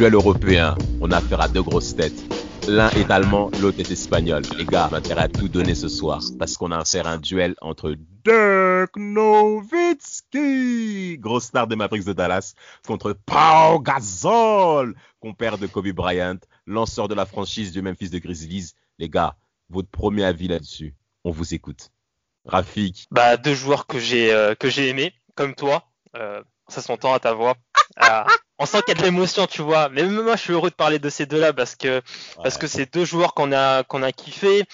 Duel européen, on a affaire à deux grosses têtes. L'un est allemand, l'autre est espagnol. Les gars, on a intérêt à tout donner ce soir parce qu'on a affaire à un duel entre Dirk Nowitzki, grosse star des Mavericks de Dallas, contre Pau Gasol, compère de Kobe Bryant, lanceur de la franchise du Memphis de Grizzlies. Les gars, votre premier avis là-dessus, on vous écoute. Rafik. Bah deux joueurs que j'ai euh, que j'ai aimés, comme toi. Euh, ça s'entend à ta voix. Ah, on sent qu'il y a de l'émotion, tu vois. Mais même moi, je suis heureux de parler de ces deux-là parce que parce que c'est deux joueurs qu'on a qu'on a kiffé.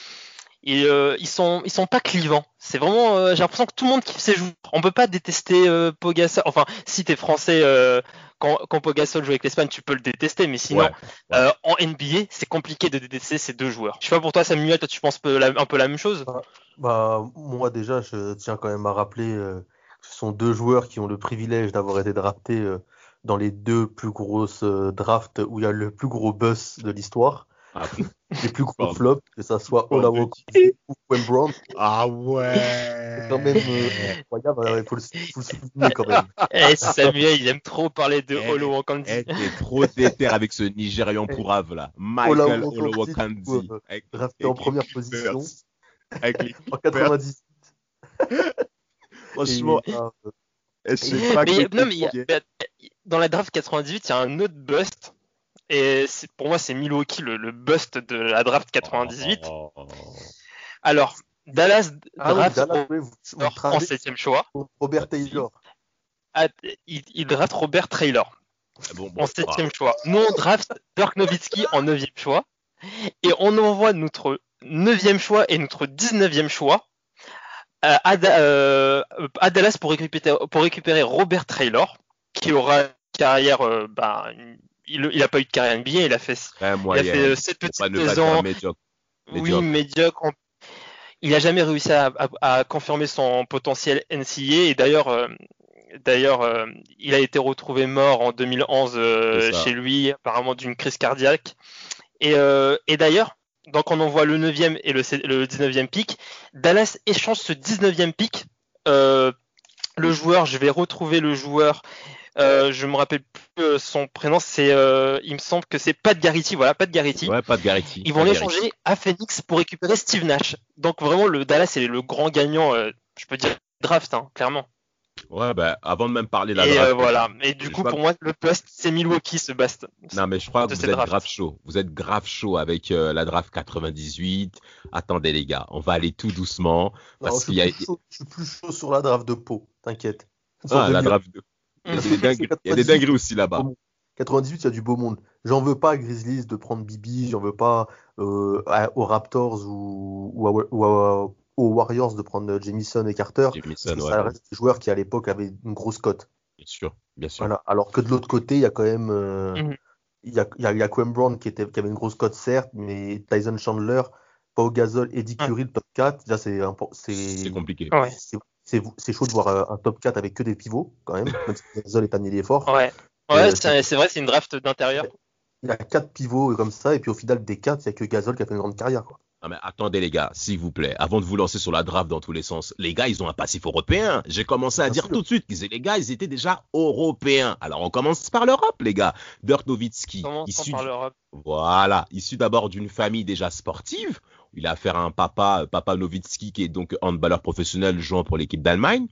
Et euh, ils sont ils sont pas clivants. C'est vraiment euh, j'ai l'impression que tout le monde kiffe ces joueurs. On peut pas détester euh, Pogasol. Enfin, si t'es français euh, quand, quand Pogasol joue avec l'Espagne, tu peux le détester, mais sinon en NBA, c'est compliqué de détester ces deux joueurs. Je sais pas pour toi Samuel, toi tu penses un peu la même chose? Bah, bah, moi déjà, je tiens quand même à rappeler ce sont deux joueurs qui ont le privilège d'avoir été draftés dans les deux plus grosses euh, drafts où il y a le plus gros buzz de l'histoire. Ah, les plus gros flops, que ça soit Olawo ou Wayne Brown. Ah ouais. C'est quand même euh, incroyable, hein, il faut le, souligner quand même. Eh, Samuel, il aime trop parler de eh, Olawo Kandi. Eh, t'es trop déter avec ce Nigérian pourrave là. Michael Olawo Kandi. Drafté en première position. en 98. Franchement. Dans la draft 98, il y a un autre bust. Et pour moi, c'est Milwaukee le, bust de la draft 98. Alors, Dallas ah draft en septième choix. Robert Taylor. Ah, il, draft Robert Taylor ah en septième choix. Nous, on draft Dirk Nowitzki en neuvième choix. Et on envoie notre neuvième choix et notre dix-neuvième choix euh, euh, à, Dallas pour récupérer, pour récupérer Robert Traylor, qui aura carrière, euh, bah, il n'a pas eu de carrière NBA, il a fait, il a fait 7 petites saisons. Oui, médiocre. Il n'a jamais réussi à, confirmer son potentiel NCA et d'ailleurs, d'ailleurs, il a été retrouvé mort en 2011 chez lui, apparemment d'une crise cardiaque. Et, et d'ailleurs, donc on envoie le 9e et le, 19e pick. Dallas échange ce 19e pick. Euh, le joueur, je vais retrouver le joueur. Euh, je me rappelle plus euh, son prénom. C'est, il me semble que c'est Pat Garrity. Voilà, Pat Garrity. Ouais, Pat Garrity. Ils vont l'échanger à Phoenix pour récupérer Steve Nash. Donc vraiment, le Dallas est le grand gagnant. je peux dire draft, hein, clairement. Ouais, bah, avant de même parler de la et draft. Euh, voilà. Et du coup, pour moi, le poste, c'est Milwaukee, ce bast. Non, mais je crois que vous êtes grave chaud. Vous êtes grave chaud avec euh, la draft 98. Attendez, les gars, on va aller tout doucement. Parce qu'il y a... je suis plus chaud sur la draft de Pau, t'inquiète. Ah, la draft de Il y a des dingueries, aussi là-bas. 98, il y a du beau monde. J'en veux pas à Grizzlies de prendre Bibi, j'en veux pas euh, aux Raptors ou, ou, à, aux Warriors de prendre Jamison et Carter. Jamison, ça reste des joueurs qui à l'époque avaient une grosse cote. Bien sûr, bien sûr. Voilà. Alors que de l'autre côté, il y a quand même. Euh, mhm. Il y, a, il y a Quinn Brown qui, était, qui avait une grosse cote, certes, mais Tyson Chandler, Pau Gasol, Eddie Curry, le top 4, là, c'est c'est compliqué. Ouais. C'est chaud de voir euh, un top 4 avec que des pivots, quand même, même si Gasol est un ailier fort. Ouais, ouais euh, c'est vrai, c'est une draft d'intérieur. Il y a 4 pivots comme ça, et puis au final, des 4, il n'y a que Gasol qui a fait une grande carrière. Quoi. Ah mais attendez les gars, s'il vous plaît, avant de vous lancer sur la draft dans tous les sens, les gars, ils ont un passif européen. J'ai commencé à dire tout de suite que les gars, ils étaient déjà européens. Alors on commence par l'Europe, les gars. Dirk Nowitzki, issu par l'Europe. Voilà, issu d'abord d'une famille déjà sportive. Il a affaire à un papa, papa Nowitzki, qui est donc handballeur professionnel jouant pour l'équipe d'Allemagne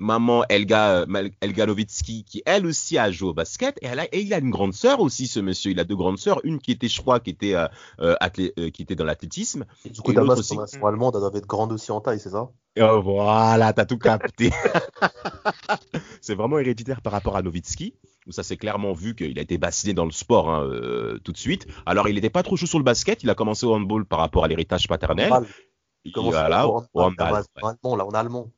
maman Elga, Elga Nowitzki, qui elle aussi a joué au basket, et, elle a, et il a une grande sœur aussi, ce monsieur. Il a deux grandes sœurs, une qui était, je crois, qui était, euh, euh, euh qui était dans l'athlétisme. Du coup, Damas, aussi... sont allemandes, elle doit être grande aussi en taille, c'est ça? Oh, Voilà, t'as tout capté. c'est vraiment héréditaire par rapport à Nowitzki, où ça s'est clairement vu qu'il a été bassiné dans le sport hein, euh, tout de suite. Alors, il n'était pas trop chaud sur le basket, il a commencé au handball par rapport à l'héritage paternel. Il commence voilà, au handball. allemand, là, en allemand.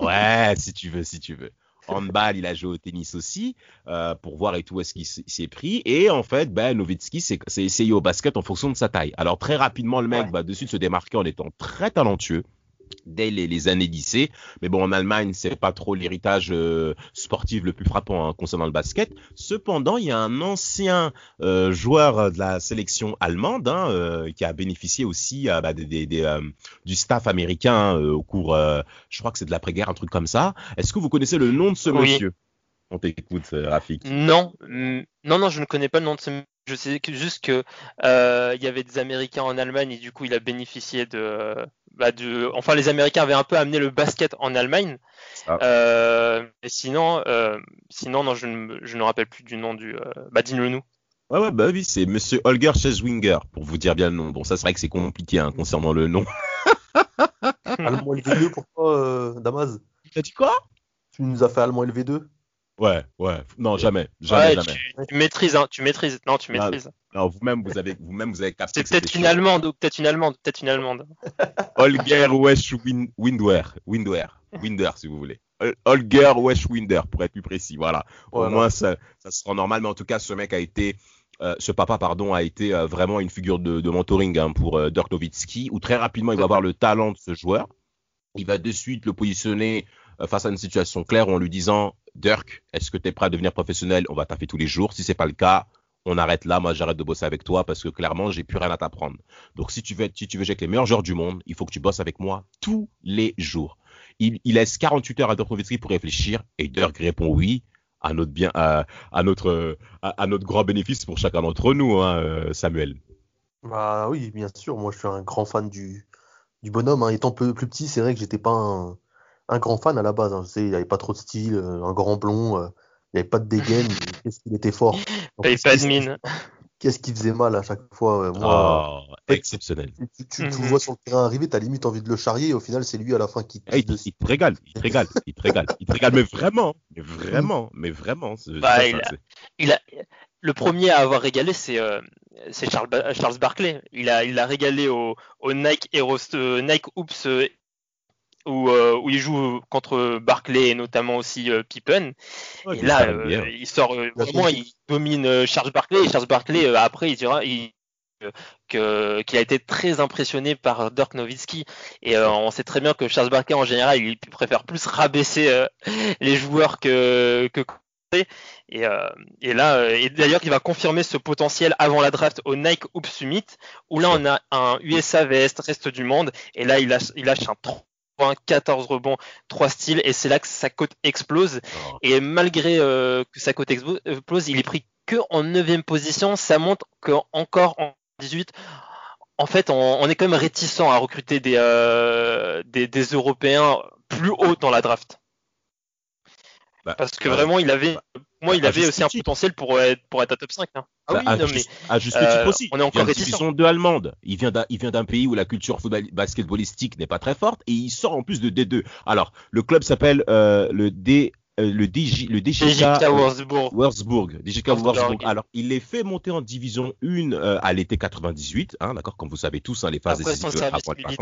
Ouais, si tu veux, si tu veux. Handball, il a joué au tennis aussi, euh, pour voir et tout est-ce qu'il s'est pris. Et en fait, ben, Nowitzki s'est essayé au basket en fonction de sa taille. Alors très rapidement, le mec va dessus de se démarquer en étant très talentueux dès les, années lycée. Mais bon, en Allemagne, c'est pas trop l'héritage euh, sportif le plus frappant hein, concernant le basket. Cependant, il y a un ancien euh, joueur de la sélection allemande hein, euh, qui a bénéficié aussi bah, du staff américain hein, au cours, je crois que c'est de l'après-guerre, un truc comme ça. Est-ce que vous connaissez le nom de ce monsieur? On t'écoute, Rafik. Non, non, non, je ne connais pas le nom de ce monsieur. Je sais juste que il y avait des Américains en Allemagne et du coup il a bénéficié de, bah, enfin les Américains avaient un peu amené le basket en Allemagne. Euh, mais sinon, euh, sinon non, je ne, je ne rappelle plus du nom du. Euh, bah dis-le nous. Ouais, ouais, bah oui, c'est Monsieur Holger Cheswinger, pour vous dire bien le nom. Bon, ça, c'est vrai que c'est compliqué hein, concernant le nom. allemand LV2 pour toi, Damas? T'as dit quoi? Tu nous as fait allemand LV2 Ouais, ouais, non, jamais, jamais, jamais. Tu, maîtrises, hein, tu maîtrises, non, tu maîtrises. Non, vous-même, vous avez, vous-même, vous avez capté. C'est peut-être une allemande, ou peut-être une allemande, peut-être une allemande. Holger Weschwinder, Winder, Winder, si vous voulez. Holger Weschwinder, pour être plus précis, voilà. Au moins, ça, ça sera normal, mais en tout cas, ce mec a été, euh, ce papa, pardon, a été euh, vraiment une figure de, de mentoring hein, pour euh, Dirk Nowitzki, où très rapidement, il va avoir le talent de ce joueur. Il va de suite le positionner face à une situation claire en lui disant Dirk, est-ce que tu es prêt à devenir professionnel? On va taffer tous les jours. Si c'est pas le cas, on arrête là. Moi, j'arrête de bosser avec toi parce que clairement, j'ai plus rien à t'apprendre. Donc, si tu veux, si tu veux avec les meilleurs joueurs du monde, il faut que tu bosses avec moi tous les jours. Il, laisse 48 heures à Dirk pour réfléchir et Dirk répond oui à notre bien, à, notre, à, notre grand bénéfice pour chacun d'entre nous, hein, euh, Samuel. Bah oui, bien sûr. Moi, je suis un grand fan du, du bonhomme. Hein. Étant plus petit, c'est vrai que j'étais pas un, un grand fan à la base. Hein. sais, il avait pas trop de style, euh, un grand blond, euh, il n'y avait pas de dégaine, qu'est-ce qu'il était fort. Il avait pas de mine. Qu'est-ce qui faisait mal à chaque fois euh, moi, oh, exceptionnel. Tu, le vois sur le terrain arriver, t'as limite envie de le charrier, et au final, c'est lui à la fin qui. il, te régale, il te régale, il te régale, il te régale, mais vraiment, mais vraiment, mais vraiment. Bah, il, a, le premier à avoir régalé, c'est Charles, Charles Barkley. Il a, il a régalé au, au Nike Heroes, Nike Oops euh, où, il joue contre Barclay et notamment aussi euh, Pippen. et là, euh, il sort vraiment, il domine Charles Barclay. Et Charles Barclay après il dira qu'il a été très impressionné par Dirk Nowitzki. Et on sait très bien que Charles Barclay en général il préfère plus rabaisser les joueurs que que et, et là, et d'ailleurs, il va confirmer ce potentiel avant la draft au Nike Hoops Summit, où là, on a un USA vs reste du monde, et là, il lâche, il lâche un 14 rebonds, 3 styles, et c'est là que sa cote explose. Oh. Et malgré euh, que sa cote explose, il est pris que en 9 position. Ça montre qu'encore en 18, en fait, on, est quand même réticent à recruter des, euh, des, des, Européens plus haut dans la draft. Bah, Parce que vraiment, il avait, moi, il avait aussi un potentiel pour être, pour être à top 5. Hein. Ah bah, oui, non, mais, à juste titre euh, aussi. On est encore réticent. deux allemandes. Il vient d'un, il vient d'un pays où la culture football, basketballistique n'est pas très forte et il sort en plus de D2. Alors, le club s'appelle euh, le D, euh, le DJ, le DJK, Wurzburg. Wurzburg. DJK Wurzburg. Alors, il les fait monter en division 1 euh, à l'été 98, hein, d'accord, comme vous savez tous, hein, les phases après le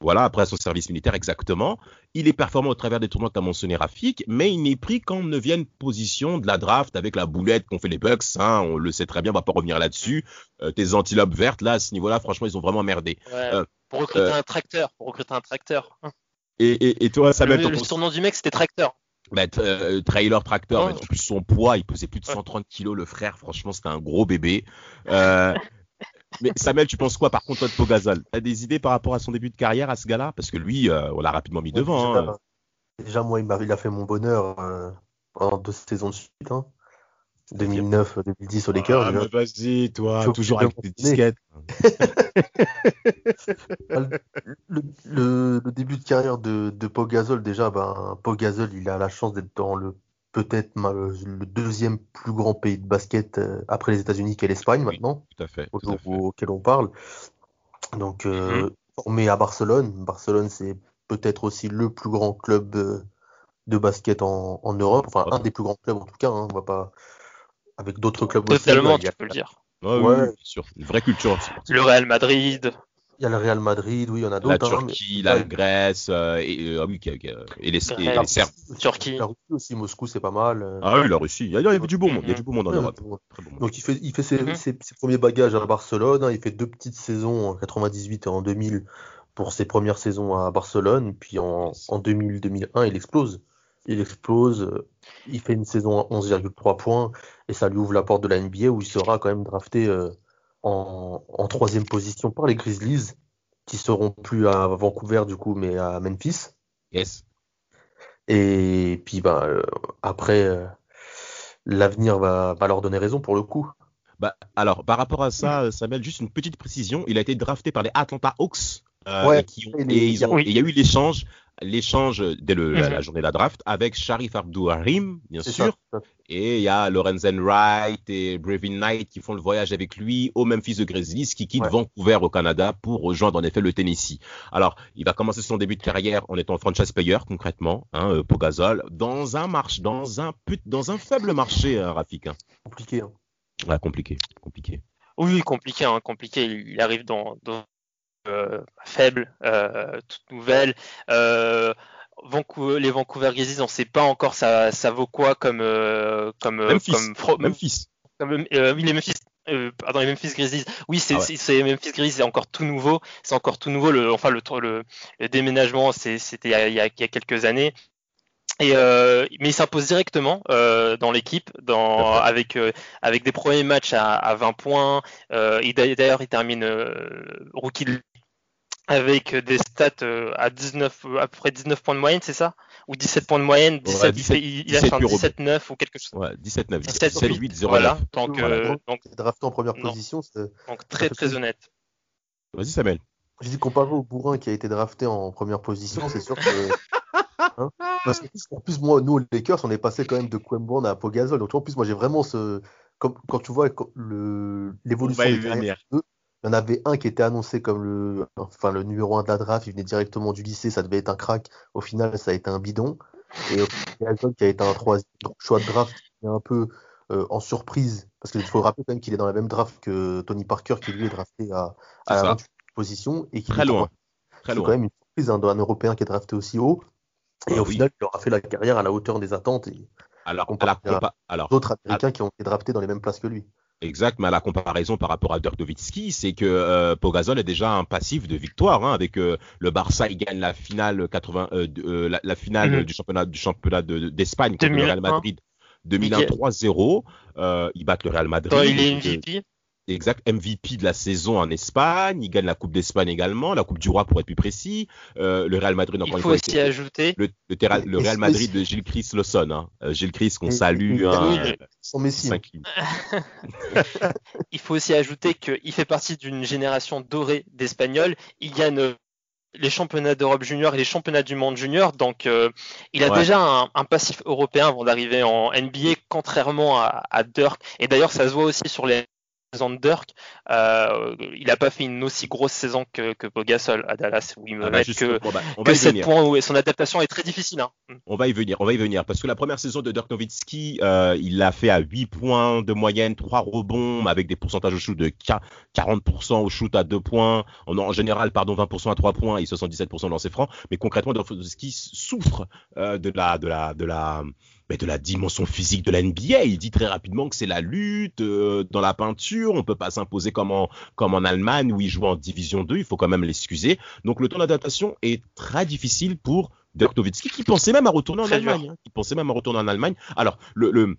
voilà, après son service militaire, exactement. Il est performant au travers des tournois que tu as mentionné, Rafik, mais il n'est pris qu'en neuvième position de la draft avec la boulette qu'ont fait les Bucks. Hein, on le sait très bien, on va pas revenir là-dessus. Euh, tes antilopes vertes, là, à ce niveau-là, franchement, ils ont vraiment merdé. Euh, pour recruter euh, un tracteur, pour recruter un tracteur. Et, et, et toi, ça Le, le surnom du mec, c'était tracteur. Bah, trailer tracteur, en plus son poids, il pesait plus de 130 kilos, le frère, franchement, c'était un gros bébé. Euh, Mais Samuel, tu penses quoi par contre de Pogazol? T'as des idées par rapport à son début de carrière à ce gars-là? Parce que lui, euh, on l'a rapidement mis devant. Déjà, hein. déjà moi, il, il, a fait mon bonheur euh, pendant deux saisons de suite. Hein. 2009, 2010 au Lakers. Ah, mais vas-y, toi, toujours avec tes disquettes. le, le, le, début de carrière de, de Pogazol, déjà, ben, Pogazol, il a la chance d'être dans le peut-être le deuxième plus grand pays de basket euh, après les États-Unis qu'est l'Espagne maintenant, tout à fait, au jour auquel on parle. Donc, euh, mm-hmm. formé à Barcelone. Barcelone, c'est peut-être aussi le plus grand club euh, de basket en, Europe, enfin un des plus grands clubs en tout cas. Hein, on va pas avec d'autres clubs Totalement, aussi. Totalement, tu peux le dire. Ouais, ouais. Une vraie culture. Le Real Madrid. Il y a le Real Madrid, oui, il y en a d'autres. La hein, Turquie, la Grèce, euh, et, ah oui, et, les, Serbes. Turquie. La Russie aussi, Moscou, c'est pas mal. Euh. Ah oui, la Russie. Il y a, du beau monde. Il y a du beau monde en Europe. Donc il fait, il fait ses, mhm. ses, premiers bagages à Barcelone. Hein. Il fait deux petites saisons en 98 et en 2000 pour ses premières saisons à Barcelone. Puis en, en 2000-2001, il explose. Il explose. Il fait une saison à 11,3 points et ça lui ouvre la porte de la NBA où il sera quand même drafté. Euh, en, troisième position par les Grizzlies, qui seront plus à Vancouver du coup, mais à Memphis. Yes. Et puis bah, euh, après, euh, l'avenir va, va, leur donner raison pour le coup. Bah, alors, par rapport à ça, Samuel, juste une petite précision. Il a été drafté par les Atlanta Hawks. Euh, qui et, il y a eu l'échange l'échange dès le, la, mhm. journée de la draft avec Sharif Abdou Harim, bien sûr. et il y a Lorenzen Wright et Brevin Knight qui font le voyage avec lui au Memphis de Grizzlies, qui quitte Vancouver au Canada pour rejoindre en effet le Tennessee. Alors, il va commencer son début de carrière en étant franchise player concrètement, hein, euh, Pogazol, dans un marché, dans un dans un faible marché, hein, Rafik. Hein. Compliqué. Hein. Ouais, compliqué, compliqué. Oui, compliqué, hein, compliqué. Il arrive dans, dans faible, euh, toute nouvelle. Euh, Vancouver, les Vancouver Grizzlies, on ne sait pas encore ça, ça vaut quoi comme comme Memphis. comme Memphis. oui, les Memphis. pardon, les Memphis Grizzlies. Oui, c'est ah Memphis Grizzlies, c'est encore tout nouveau. C'est encore tout nouveau. Le, enfin, le, le, le déménagement, c'était il, il, y a quelques années. Et euh, mais il s'impose directement euh, dans l'équipe, dans avec euh, avec des premiers matchs à, à 20 points. Euh, D'ailleurs, il termine rookie avec des stats euh, à 19, à peu près 19 points de moyenne, c'est ça? Ou 17 points de moyenne 17, 17 il, il 17, a 17-9 ou quelque chose. Ouais, 17-9. 17-8, 0 Voilà. Donc, euh, donc drafté en première position. Donc très très honnête. Vas-y Samuel. Je dis comparé au bourrin qui a été drafté en première position, c'est sûr que. Hein Parce qu'en plus, moi, nous, les Lakers, on est passé quand même de Quemborn à Pogazol. Donc, en plus, moi, j'ai vraiment ce. Comme, quand tu vois l'évolution des carrières, il y en avait un qui était annoncé comme le, enfin, le numéro 1 de la draft. Il venait directement du lycée. Ça devait être un crack. Au final, ça a été un bidon. Et Galton qui a été un troisième choix de draft qui est un peu euh, en surprise. Parce qu'il faut rappeler quand même qu'il est dans la même draft que Tony Parker qui lui est drafté à, à la position. Et qui Très loin. C'est quand même une surprise hein, d'un Européen qui est drafté aussi haut. Et ah au final, il aura fait la carrière à la hauteur des attentes. Et alors, alors d'autres Américains qui ont été draftés dans les mêmes places que lui. Exact, mais à la comparaison par rapport à Dirk Nowitzki, c'est que euh, Pogazol est déjà un passif de victoire. Hein, avec euh, le Barça, il gagne la finale 80, euh, euh, la, finale mhm. du championnat du championnat d'Espagne contre le Real Madrid 2001 3-0. ils battent le Real Madrid. il est MVP. Exact, MVP de la saison en Espagne. Il gagne la Coupe d'Espagne également, la Coupe du Roi pour être plus précis. Euh, le Real Madrid, encore Il faut aussi ajouter le, le, Real Madrid de Gilles Chris Lawson. Hein. Euh, Gilles Chris qu'on salue. Hein, son Messi. Il faut aussi ajouter qu'il fait partie d'une génération dorée d'Espagnols. Il gagne euh, les championnats d'Europe junior et les championnats du monde junior. Donc, euh, il a déjà un, un, passif européen avant d'arriver en NBA, contrairement à, à Dirk. Et d'ailleurs, ça se voit aussi sur les de Dirk, euh, il n'a pas fait une aussi grosse saison que, que Bogasol à Dallas, où il me ah bah que, bah, que 7 points où son adaptation est très difficile. Hein. On va y venir, on va y venir, parce que la première saison de Dirk Nowitzki, euh, il l'a fait à 8 points de moyenne, 3 rebonds, avec des pourcentages au shoot de 40% au shoot à 2 points, en, en, général, pardon, 20% à 3 points et 77% dans ses francs, mais concrètement, Dirk Nowitzki souffre euh, de la, de la, de la, mais de la dimension physique de la NBA. Il dit très rapidement que c'est la lutte euh, dans la peinture. On peut pas s'imposer comme en, comme en Allemagne où il joue en division 2. Il faut quand même l'excuser. Donc le temps d'adaptation est très difficile pour Dirk Nowitzki qui pensait même à retourner en Allemagne. Hein, qui pensait même à retourner en Allemagne. Alors le, le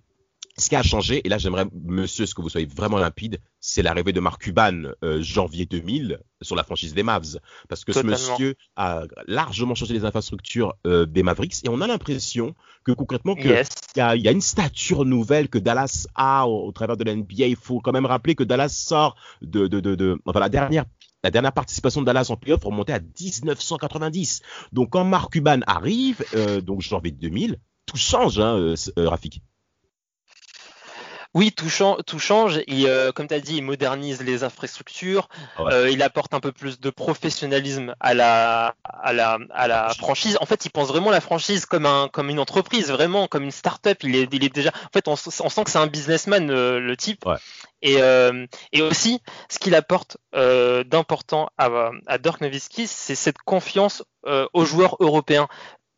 ce qui a changé, et là j'aimerais, monsieur, ce que vous soyez vraiment limpide, c'est l'arrivée de Mark Cuban euh, janvier 2000 sur la franchise des Mavs. Parce que ce monsieur a largement changé les infrastructures euh, des Mavericks et on a l'impression que concrètement qu'il y, a, y, a, une stature nouvelle que Dallas a au, travers de la NBA. Il faut quand même rappeler que Dallas sort de, de, de, de enfin la dernière la dernière participation de Dallas en playoff remontait à 1990. Donc quand Mark Cuban arrive, euh, donc janvier 2000, tout change, hein, Rafik. Oui, tout, tout change. Et, euh, comme tu as dit, il modernise les infrastructures. Ah euh, il apporte un peu plus de professionnalisme à la, à la, à la franchise. En fait, il pense vraiment la franchise comme, un, comme une entreprise, vraiment comme une start-up. Il est, il est déjà. En fait, on, sent que c'est un businessman, euh, le type. Et, et, aussi, ce qu'il apporte d'important à, à Dirk Nowitzki, c'est cette confiance aux joueurs européens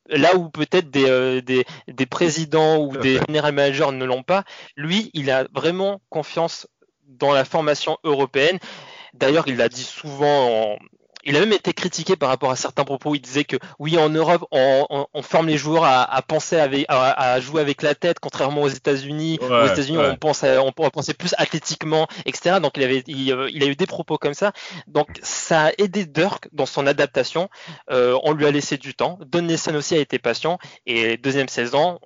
là où peut-être des, euh, des, des, présidents ou des general managers ne l'ont pas, lui, il a vraiment confiance dans la formation européenne. D'ailleurs, il l'a dit souvent en, il a même été critiqué par rapport à certains propos. Il disait que oui, en Europe, on, forme les joueurs à, penser avec, à, jouer avec la tête, contrairement aux États-Unis. aux États-Unis, on pense, on pourrait penser plus athlétiquement, etc. Donc il avait, il, a eu des propos comme ça. Donc ça a aidé Dirk dans son adaptation. Euh, on lui a laissé du temps. Don Nelson aussi a été patient. Et deuxième saison,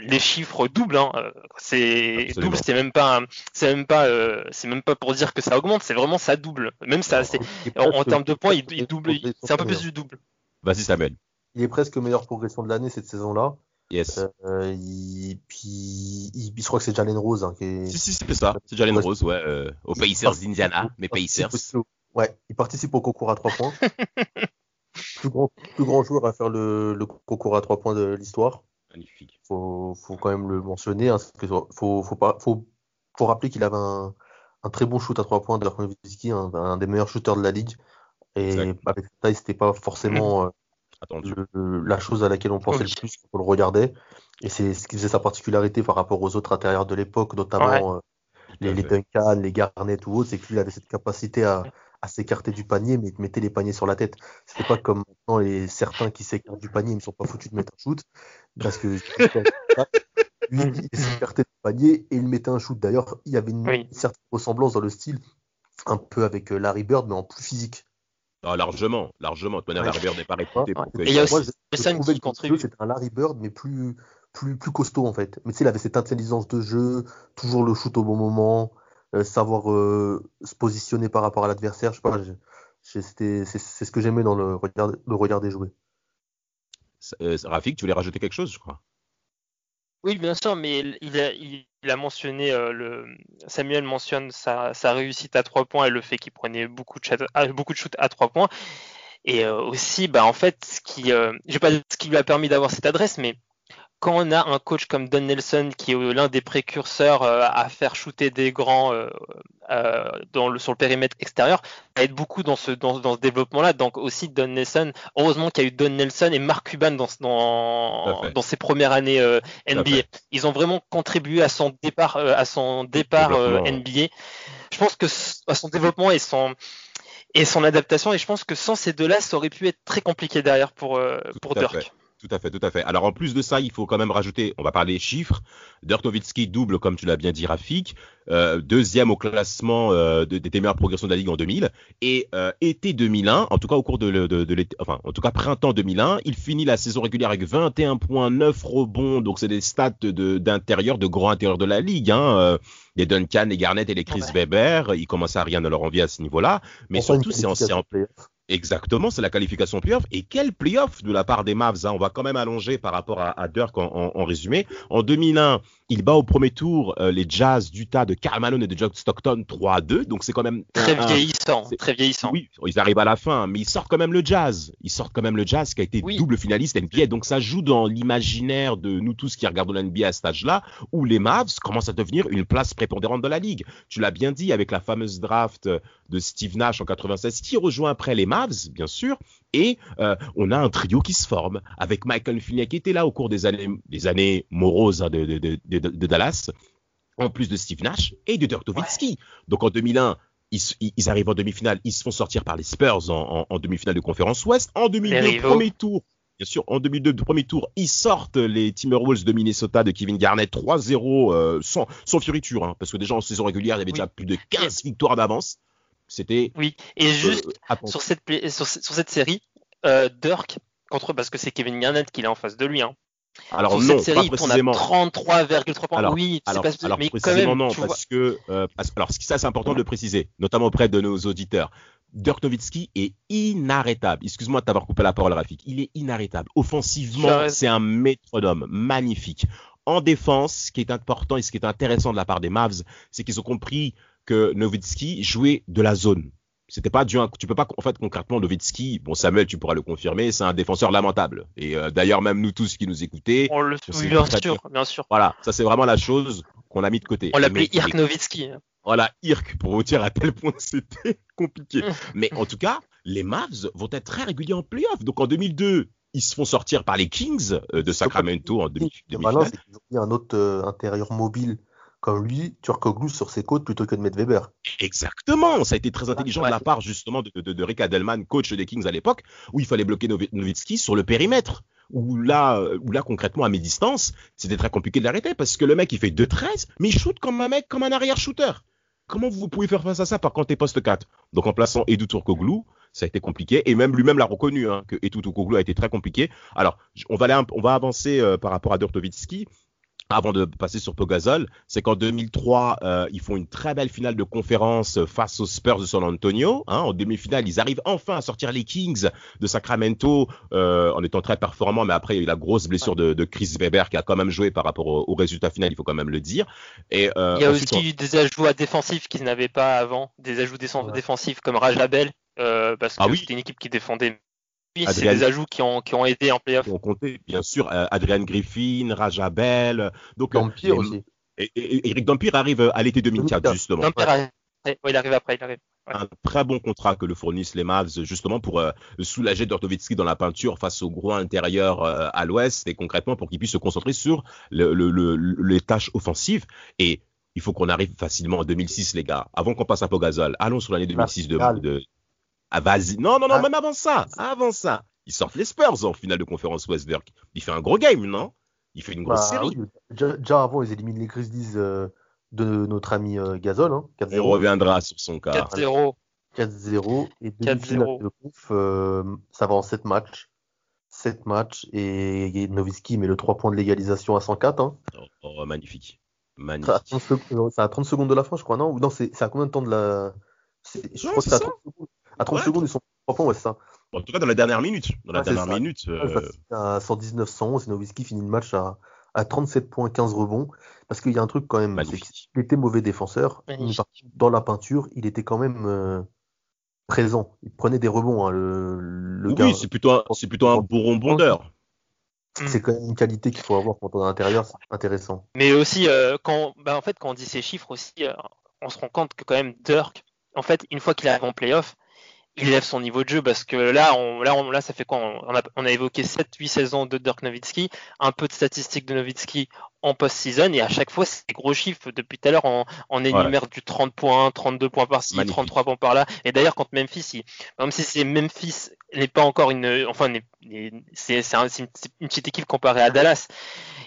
les chiffres doublent. Hein. C'est double, c'est même pas, c'est même pas, euh, c'est même pas pour dire que ça augmente. C'est vraiment ça double. Même ça, c'est en, en termes de points il, double, c'est un peu plus du double. Vas-y, Samuel. Il est presque meilleure progression de l'année cette saison-là. Yes. Euh, il, puis, il, je crois que c'est Jalen Rose hein, qui est. Si, si, c'est ça. C'est Jalen Rose, ouais. Euh, aux Pacers d'Indiana, mais Pacers. Ouais, il participe au concours à 3 points. plus, grand, plus grand joueur à faire le, le concours à 3 points de l'histoire. Magnifique. Faut, faut quand même le mentionner. Hein, faut, faut, pas, faut, faut rappeler qu'il avait un, un, très bon shoot à 3 points de Nowitzki, un, un, des meilleurs shooters de la ligue. Et avec sa taille, c'était pas forcément euh, la chose à laquelle on pensait le plus quand on le regardait. Et c'est ce qui faisait sa particularité par rapport aux autres intérieurs de l'époque, notamment euh, les, les, Duncan, les Garnett ou autres, c'est qu'il avait cette capacité à, à s'écarter du panier, mais il mettait les paniers sur la tête. C'était pas comme maintenant les certains qui s'écartent du panier, ils ne sont pas foutus de mettre un shoot, parce que lui, il s'écartait du panier et il mettait un shoot. D'ailleurs, il y avait une certaine ressemblance dans le style, un peu avec euh, Larry Bird, mais en plus physique. Ah, largement, largement. De Larry Bird n'est pas réputé il y a aussi qui contribue. C'est un Larry Bird, mais plus, plus, plus costaud en fait. Mais tu sais, il avait cette intelligence de jeu, toujours le shoot au bon moment, euh, savoir euh, se positionner par rapport à l'adversaire. Je sais pas, c'est ce que j'aimais dans le regard, le regard des jouets. Euh, Rafik, tu voulais rajouter quelque chose, je crois? Oui, bien sûr, mais il a, il, a mentionné, euh, le, Samuel mentionne sa, réussite à trois points et le fait qu'il prenait beaucoup de, chat, beaucoup de shoots à trois points. Et euh, aussi, bah, en fait, ce qui, euh, je pas ce qui lui a permis d'avoir cette adresse, mais quand on a un coach comme Don Nelson qui est l'un des précurseurs euh, à faire shooter des grands euh, euh, dans le, sur le périmètre extérieur, ça aide beaucoup dans ce, dans, dans ce développement-là. Donc aussi Don Nelson, heureusement qu'il y a eu Don Nelson et Mark Cuban dans, dans, dans ses premières années NBA. Ils ont vraiment contribué à son départ, à son départ NBA. Je pense que à son développement et son et son adaptation. Et je pense que sans ces deux-là, ça aurait pu être très compliqué derrière pour, pour Dirk. Tout à fait, tout à fait. Alors en plus de ça, il faut quand même rajouter, on va parler chiffres. Dirk Nowitzki double, comme tu l'as bien dit, Rafik, euh, deuxième au classement euh, des meilleures progressions de la ligue en 2000. Et euh, été 2001, en tout cas au cours de, de, l'été, enfin en tout cas printemps 2001, il finit la saison régulière avec 21.9 rebonds. Donc c'est des stats d'intérieur, de, gros intérieur de la ligue. Hein. les Duncan, les Garnett et les Chris Weber, ils commencent à rien de leur envie à ce niveau-là. Mais surtout, c'est en, Exactement, c'est la qualification playoff. Et quel playoff de la part des Mavs hein On va quand même allonger par rapport à, Dirk en, résumé. En 2001, il bat au premier tour euh, les Jazz d'Utah de Karl Malone et de John Stockton 3 2. Donc c'est quand même très vieillissant, très vieillissant. Oui, ils arrivent à la fin, mais ils sortent quand même le Jazz. Ils sortent quand même le Jazz qui a été double finaliste NBA. Donc ça joue dans l'imaginaire de nous tous qui regardons l'NBA à cet âge-là, où les Mavs commencent à devenir une place prépondérante dans la ligue. Tu l'as bien dit avec la fameuse draft de Steve Nash en 96, qui rejoint après les Mavs, bien sûr, et euh, on a un trio qui se forme avec Michael Finley qui était là au cours des années, des années moroses hein, de, de, de, Dallas, en plus de Steve Nash et de Dirk Nowitzki. Donc en 2001, ils, arrivent en demi-finale, ils se font sortir par les Spurs en, en, demi-finale de conférence Ouest. En 2002, premier tour, bien sûr, en 2002, premier tour, ils sortent les Timberwolves de Minnesota de Kevin Garnett 3-0 euh, sans, sans fioriture, hein, parce que déjà en saison régulière, il y avait déjà plus de 15 victoires d'avance. C'était. Oui, et euh, juste sur, cette, sur, cette série, euh, Dirk, contre, parce que c'est Kevin Garnett qui est en face de lui. Hein. Alors sur non, cette série, pas précisément. 33,3 points. Alors, oui, alors, pas, alors mais précisément non, parce que euh, alors ça c'est important de le préciser, notamment auprès de nos auditeurs. Dirk Nowitzki est inarrêtable. Excuse-moi de t'avoir coupé la parole, Rafik. Il est inarrêtable. Offensivement, c'est un métronome magnifique en défense, ce qui est important et ce qui est intéressant de la part des Mavs, c'est qu'ils ont compris que Nowitzki jouait de la zone. C'était pas du tu peux pas en fait concrètement Nowitzki, bon Samuel tu pourras le confirmer, c'est un défenseur lamentable. Et euh, d'ailleurs même nous tous qui nous écoutez, on le bien sûr, bien sûr. Voilà, ça c'est vraiment la chose qu'on a mis de côté. On l'appelait Irk Nowitzki. Voilà, Irk pour vous dire à tel point c'était compliqué. Mais en tout cas, les Mavs vont être très réguliers en playoff. Donc en 2002, ils se font sortir par les Kings euh, de Sacramento en 2000. Maintenant, c'est y a un autre euh, intérieur mobile comme lui, Turkoglu sur ses côtes plutôt que de mettre Weber. Exactement, ça a été très intelligent de la part justement de, de, Rick Adelman, coach des Kings à l'époque, où il fallait bloquer Nowitzki sur le périmètre. Où là, où là concrètement à mes distances, c'était très compliqué de l'arrêter parce que le mec il fait 2-13, mais il shoot comme un mec, comme un arrière-shooter. Comment vous pouvez faire face à ça par contre t'es poste 4 Donc en plaçant Edu Turkoglu, ça a été compliqué et même lui-même l'a reconnu hein, que Edu Turkoglu a été très compliqué. Alors on va aller, on va avancer euh, par rapport à Dortovitsky avant de passer sur Pogazol, c'est qu'en 2003, euh, ils font une très belle finale de conférence face aux Spurs de San Antonio. Hein. En demi-finale, ils arrivent enfin à sortir les Kings de Sacramento euh, en étant très performants, mais après, il y a eu la grosse blessure de, de, Chris Weber qui a quand même joué par rapport au, résultat final, il faut quand même le dire. Et, euh, il y a aussi eu des ajouts à défensifs qu'ils n'avaient pas avant, des ajouts défensifs comme Raj Label, euh, parce ah que c'était une équipe qui défendait c'est des ajouts qui ont, qui ont aidé en playoff. Qui ont compté, bien sûr. Euh, Adrian Griffin, Rajabel. Donc, Dampire aussi. Et, Eric Dampire arrive à l'été 2004, justement. Dampire, il arrive après, il arrive. Un très bon contrat que le fournissent les Mavs, justement pour euh, soulager Dortovitsky dans la peinture face au gros intérieur euh, à l'ouest et concrètement pour qu'il puisse se concentrer sur le, le, les tâches offensives. Et il faut qu'on arrive facilement en 2006, les gars. Avant qu'on passe à Pogazol, allons sur l'année 2006 de, de, ah, vas-y. Non, non, non, ah. même avant ça. Avant ça. Ils sortent les Spurs en finale de conférence Westberg. Il fait un gros game, non? Il fait une grosse bah, série. Déjà, avant, ils éliminent les Grizzlies euh, de notre ami euh, Gazol. Hein, On reviendra sur son cas. 4-0. 4-0. Et 4-0. Euh, ça va en 7 matchs. 7 matchs. Et Noviski met le 3 points de légalisation à 104. Hein. Oh, magnifique. magnifique. Ça a 30 secondes de la fin, je crois, non? Non, c'est à combien de temps de la. Je crois que c'est à 30 secondes. À 30 secondes, ils sont 3 points, ouais, c'est ça. En tout cas, dans la dernière minute. Dans la dernière minute. Euh... À 119, 111, Nowitzki finit le match à, à 37 points, 15 rebonds. Parce qu'il y a un truc quand même, c'est qu'il était mauvais défenseur. Dans la peinture, il était quand même euh, présent. Il prenait des rebonds, hein, le, le oui, c'est plutôt un, c'est plutôt un bon rebondeur. C'est quand même une qualité qu'il faut avoir quand on est à l'intérieur, c'est intéressant. Mais aussi, euh, quand, bah, en fait, quand on dit ces chiffres aussi, euh, on se rend compte que quand même Dirk, en fait, une fois qu'il arrive en playoff, il élève son niveau de jeu parce que là, on, là, là ça fait quoi? On a, on a évoqué 7-8 saisons de Dirk Nowitzki, un peu de statistiques de Nowitzki en post-season et à chaque fois, c'est des gros chiffres. Depuis tout à l'heure, on, on énumère du 30 points, 32 points par-ci, 33 points par-là. Et d'ailleurs, quand Memphis, il, même si c'est Memphis n'est pas encore une, enfin, c'est une, une petite équipe comparée à Dallas.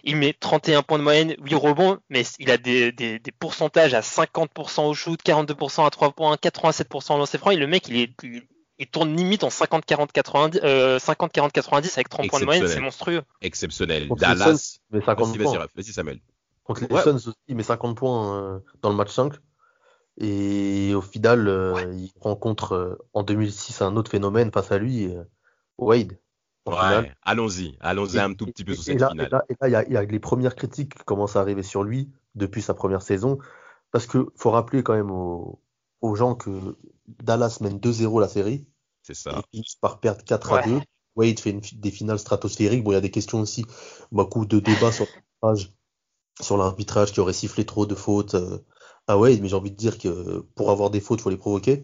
Il met 31 points de moyenne, 8 rebonds, mais il a des, des, des pourcentages à 50% au shoot, 42% à 3 points, 87% au lancer franc. Et le mec, il est, il, tourne limite en 50-40-90 euh, 50 90 avec 30 points de moyenne, c'est monstrueux. Exceptionnel. Dallas. Mais 50 points. Vas-y, Samuel. Contre les Suns aussi, il met 50 points euh, dans le match 5. Et au final, euh, il rencontre euh, en 2006 un autre phénomène face à lui, Wade. Ouais, allons-y, allons-y un tout petit peu sur cette finale. Et là, il y, a les premières critiques qui commencent à arriver sur lui depuis sa première saison. Parce qu'il faut rappeler quand même aux, gens que Dallas mène 2-0 la série. C'est ça. Et finissent par perdre 4 à 2. Wade fait des finales stratosphériques. Bon, il y a des questions aussi, beaucoup de débats sur l'arbitrage, sur l'arbitrage qui aurait sifflé trop de fautes euh, à Wade, mais j'ai envie de dire que pour avoir des fautes, il faut les provoquer.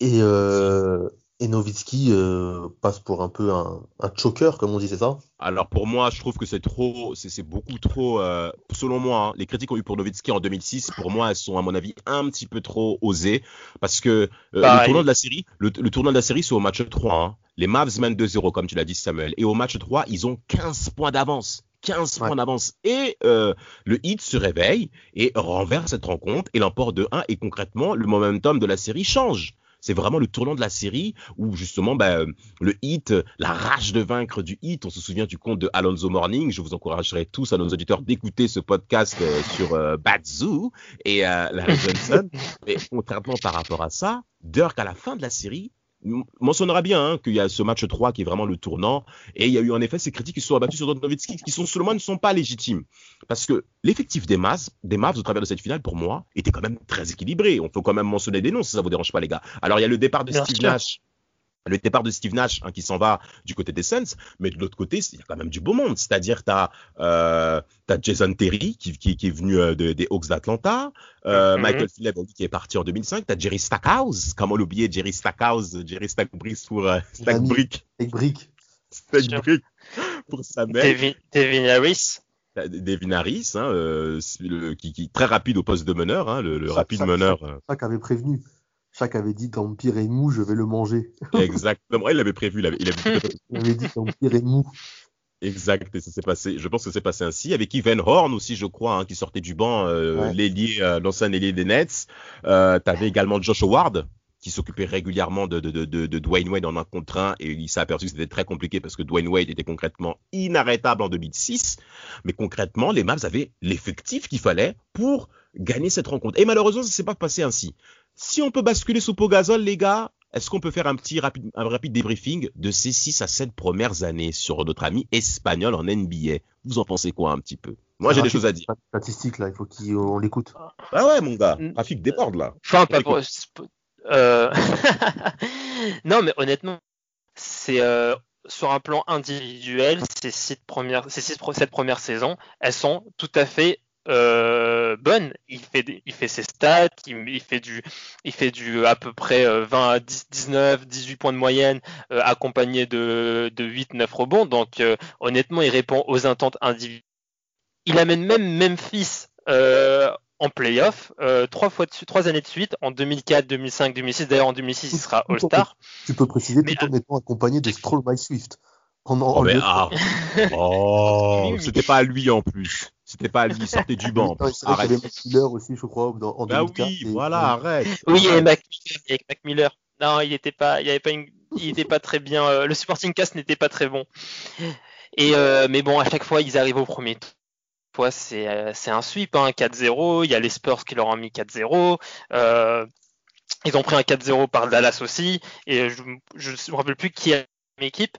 Et, euh, et Nowitzki euh, passe pour un peu un, choker, comme on dit, c'est ça? Alors pour moi, je trouve que c'est trop, c'est beaucoup trop, euh, selon moi, hein, les critiques qu'on eu pour Nowitzki en 2006, pour moi, elles sont à mon avis un petit peu trop osées, parce que euh, le tournoi de la série, le, tournoi de la série, c'est au match 3. Hein. Les Mavs mènent 2-0, comme tu l'as dit, Samuel, et au match 3, ils ont 15 points d'avance. 15 points d'avance. Et le Heat se réveille et renverse cette rencontre et l'emporte de 1. Et concrètement, le momentum de la série change c'est vraiment le tournant de la série où justement bah, le hit, la rage de vaincre du hit. On se souvient du conte de Alonso Morning. Je vous encouragerai tous à nos auditeurs d'écouter ce podcast euh, sur euh, Bad Zoo et euh, Larry Johnson. Mais contrairement par rapport à ça, Dirk à la fin de la série mentionnera bien hein, qu'il y a ce match 3 qui est vraiment le tournant. Et il y a eu en effet ces critiques qui sont abattues sur Nowitzki, qui sont selon moi ne sont pas légitimes. Parce que l'effectif des Mavs, des Mavs au travers de cette finale, pour moi, était quand même très équilibré. On peut quand même mentionner des noms si ça vous dérange pas, les gars. Alors il y a le départ de Steve Nash le départ de Steve Nash hein, qui s'en va du côté des Suns, mais de l'autre côté, il y a quand même du beau monde. C'est-à-dire, tu as, euh, Jason Terry qui, qui, qui est venu euh, des Hawks d'Atlanta, euh, mm-hmm. Michael Phillips qui est parti en 2005, tu as Jerry Stackhouse, comment l'oublier, Jerry Stackhouse, Jerry Stackbrick pour euh, Stackbrick. Stackbrick. Stackbrick pour sa mère. Devin Harris. Devin Harris, hein, euh, le, qui, qui très rapide au poste de meneur, hein, le, le rapide meneur. Ça, ça qu'avait prévenu. Chaque avait dit Empire est mou, je vais le manger. Exactement. Il l'avait prévu. Il avait, il avait... dit Empire est mou. Exact, et ça s'est passé. Je pense que c'est passé ainsi. Avec Evan Horn aussi, je crois, hein, qui sortait du banc, euh, l'ailier, euh, l'ancien ailier des Nets. Euh, T'avais également Josh Howard, qui s'occupait régulièrement de, de, de, de, Dwayne Wade en un contre un, et il s'est aperçu que c'était très compliqué parce que Dwayne Wade était concrètement inarrêtable en 2006. Mais concrètement, les Mavs avaient l'effectif qu'il fallait pour gagner cette rencontre. Et malheureusement, ça s'est pas passé ainsi. Si on peut basculer sous Pogazol, les gars, est-ce qu'on peut faire un petit rapide, un rapide débriefing de ces 6 à 7 premières années sur notre ami espagnol en NBA Vous en pensez quoi un petit peu? Moi, j'ai des choses à dire. Statistique, là, il faut qu'on l'écoute. Ah ouais, mon gars, trafic déborde, là. Enfin, pas pour... Euh, non, mais honnêtement, c'est euh, sur un plan individuel, ces six premières, ces six, cette première saison, elles sont tout à fait euh, bonne. Il fait, il fait ses stats, il, fait du, il fait du à peu près 20 à 10, 19, 18 points de moyenne, euh, accompagné de, de 8, 9 rebonds. Donc euh, honnêtement, il répond aux intentes individuelles. Il amène même Memphis en playoff trois fois de, trois années de suite en 2004, 2005, 2006. D'ailleurs en 2006, il sera All-Star. Tu peux préciser tout en étant accompagné de Stroll by Swift. oh, ah. oh c'était pas à lui en plus. C'était pas lui, il sortait du banc. arrête. Il y avait Mac Miller aussi, je crois, en bah oui, voilà, arrête. Oui, il y avait Mac, Miller. Non, il était pas, il avait pas il était pas très bien. Euh, le supporting cast n'était pas très bon. Et euh, mais bon, à chaque fois, ils arrivent au premier tour. C'est euh, c'est un sweep, hein, 4-0. Il y a les Spurs qui leur ont mis 4-0. ils ont pris un 4-0 par Dallas aussi. Et je ne me rappelle plus qui est l'équipe.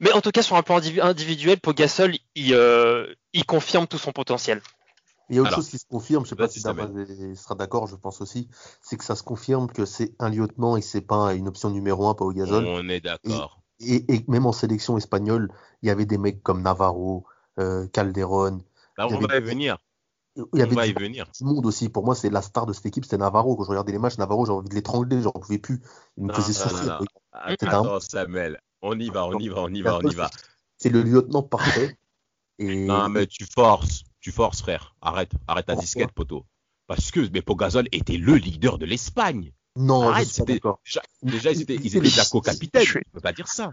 Mais en tout cas, sur un plan individuel, Pogasol, il, euh, il confirme tout son potentiel. Il y a autre chose qui se confirme, je sais pas si Damas sera d'accord, je pense aussi, c'est que ça se confirme que c'est un lieutenant et c'est pas une option numéro un, Pau Gasol. On est d'accord. Et, même en sélection espagnole, il y avait des mecs comme Navarro, euh, Calderon. Là, on va y venir. Il y avait on va y venir. Tout le monde aussi. Pour moi, c'est la star de cette équipe, c'était Navarro. Quand je regardais les matchs, Navarro, j'ai envie de l'étrangler, j'en pouvais plus. Il me faisait souffrir. Attends, Samuel. On y va, on y va, on y va, on y va. C'est le lieutenant parfait. Non, mais tu forces, tu forces, frère. Arrête, arrête ta disquette, poteau. Parce que mais Pogazol était le leader de l'Espagne. Non, arrête, c'était déjà, ils étaient, ils étaient déjà co-capitaines. Tu peux pas dire ça.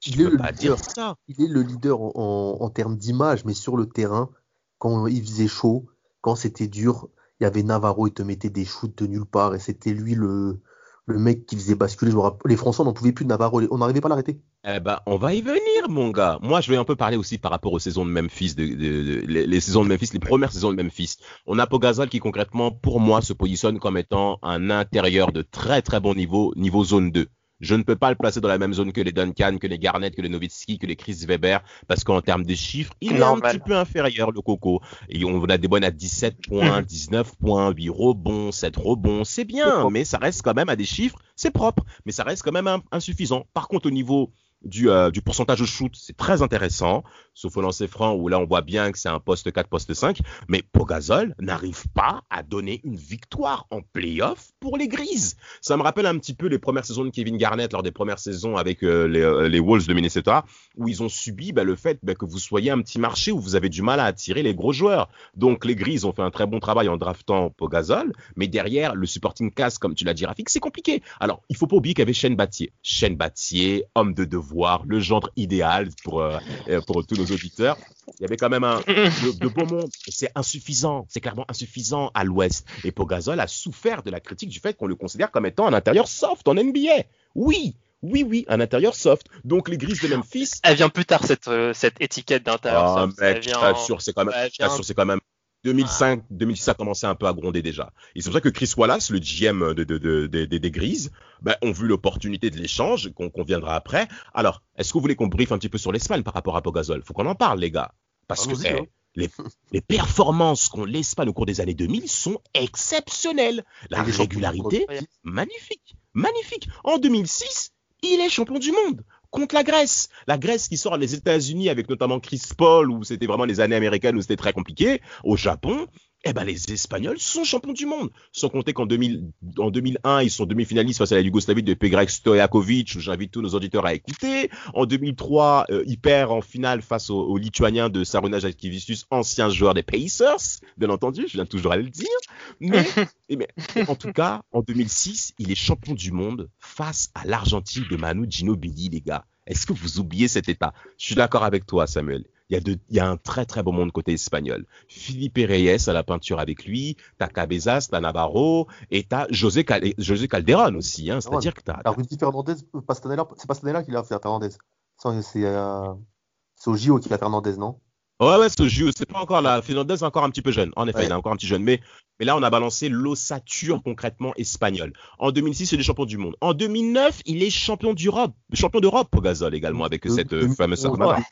Tu peux pas dire ça. Il est le leader en, en termes d'image, mais sur le terrain, quand il faisait chaud, quand c'était dur, il y avait Navarro, il te mettait des shoots de nulle part, et c'était lui le, le mec qui faisait basculer. Les Français n'en pouvaient plus de Navarro. On n'arrivait pas à l'arrêter. Eh ben, on va y venir, mon gars. Moi, je vais un peu parler aussi par rapport aux saisons de Memphis, les, saisons de Memphis, les premières saisons de Memphis. On a Pogazol qui concrètement, pour moi, se positionne comme étant un intérieur de très très bon niveau, niveau zone 2. Je ne peux pas le placer dans la même zone que les Duncan, que les Garnett, que les Nowitzki, que les Chris Weber, parce qu'en termes de chiffres, il est un petit peu inférieur, le Coco. Et on a des bonnes à 17 points, 19 points, 8 rebonds, 7 rebonds. C'est bien, mais ça reste quand même à des chiffres, c'est propre, mais ça reste quand même insuffisant. Par contre, au niveau du, euh, du pourcentage de shoot, c'est très intéressant, sauf au lancer franc où là on voit bien que c'est un poste 4, poste 5, mais Pogazol n'arrive pas à donner une victoire en playoff pour les Grises. Ça me rappelle un petit peu les premières saisons de Kevin Garnett lors des premières saisons avec euh, les, euh, les, Wolves de Minnesota, où ils ont subi bah, le fait bah, que vous soyez un petit marché où vous avez du mal à attirer les gros joueurs. Donc les Grises ont fait un très bon travail en draftant Pogazol, mais derrière le supporting cast, comme tu l'as dit Rafik, c'est compliqué. Alors il faut pas oublier qu'il y avait Shane Battier. Shane Battier, homme de devoir voir le gendre idéal pour, euh, pour tous nos auditeurs. Il y avait quand même un, de, beau monde. C'est insuffisant. C'est clairement insuffisant à l'ouest. Et Pogazol a souffert de la critique du fait qu'on le considère comme étant un intérieur soft en NBA. Oui, oui, oui, un intérieur soft. Donc les Grises de Memphis. Elle vient plus tard cette, euh, cette étiquette d'intérieur ah, soft. Mec, je t'assure, même, c'est quand même 2005, 2006, ça commençait un peu à gronder déjà. Et c'est pour ça que Chris Wallace, le GM de, de, des Grises, ben, ont vu l'opportunité de l'échange, qu'on viendra après. Alors, est-ce que vous voulez qu'on briefe un petit peu sur l'Espagne par rapport à Pogazol? Faut qu'on en parle, les gars. Parce que eh, hein. les, les, performances qu'ont l'Espagne au cours des années 2000 sont exceptionnelles. La régularité, magnifique, magnifique. En 2006, il est champion du monde contre la Grèce. La Grèce qui sort les États-Unis avec notamment Chris Paul, où c'était vraiment les années américaines où c'était très compliqué. Au Japon, eh ben, les Espagnols sont champions du monde. Sans compter qu'en 2001, ils sont demi-finalistes face à la Yougoslavie de Pegrek Stojakovic, où j'invite tous nos auditeurs à écouter. En 2003, euh, ils perdent en finale face aux, Lituaniens de Saruna Jaskivicius, ancien joueur des Pacers, bien entendu, je viens toujours à le dire. Mais, mais en tout cas, en 2006, il est champion du monde face à l'Argentine de Manu Ginobili, les gars. Est-ce que vous oubliez cet état? Je suis d'accord avec toi, Samuel il y, a un très très beau monde côté espagnol. Philippe Reyes à la peinture avec lui, t'as Cabezas, t'as Navarro, et t'as José, José Calderon aussi. Hein, C'est-à-dire que t'as. Rudy Fernandez, c'est Pastanella qui l'a fait Fernandez. C'est euh, au JO qu'il a Fernandez, non? Ouais, ouais, ce jeu, c'est pas encore là. Fernandez est encore un petit peu jeune. En effet, il est encore un petit jeune. Mais, mais là, on a balancé l'ossature concrètement espagnole. En 2006, il est champion du monde. En 2009, il est champion d'Europe, champion d'Europe pour également avec cette euh, fameuse armada.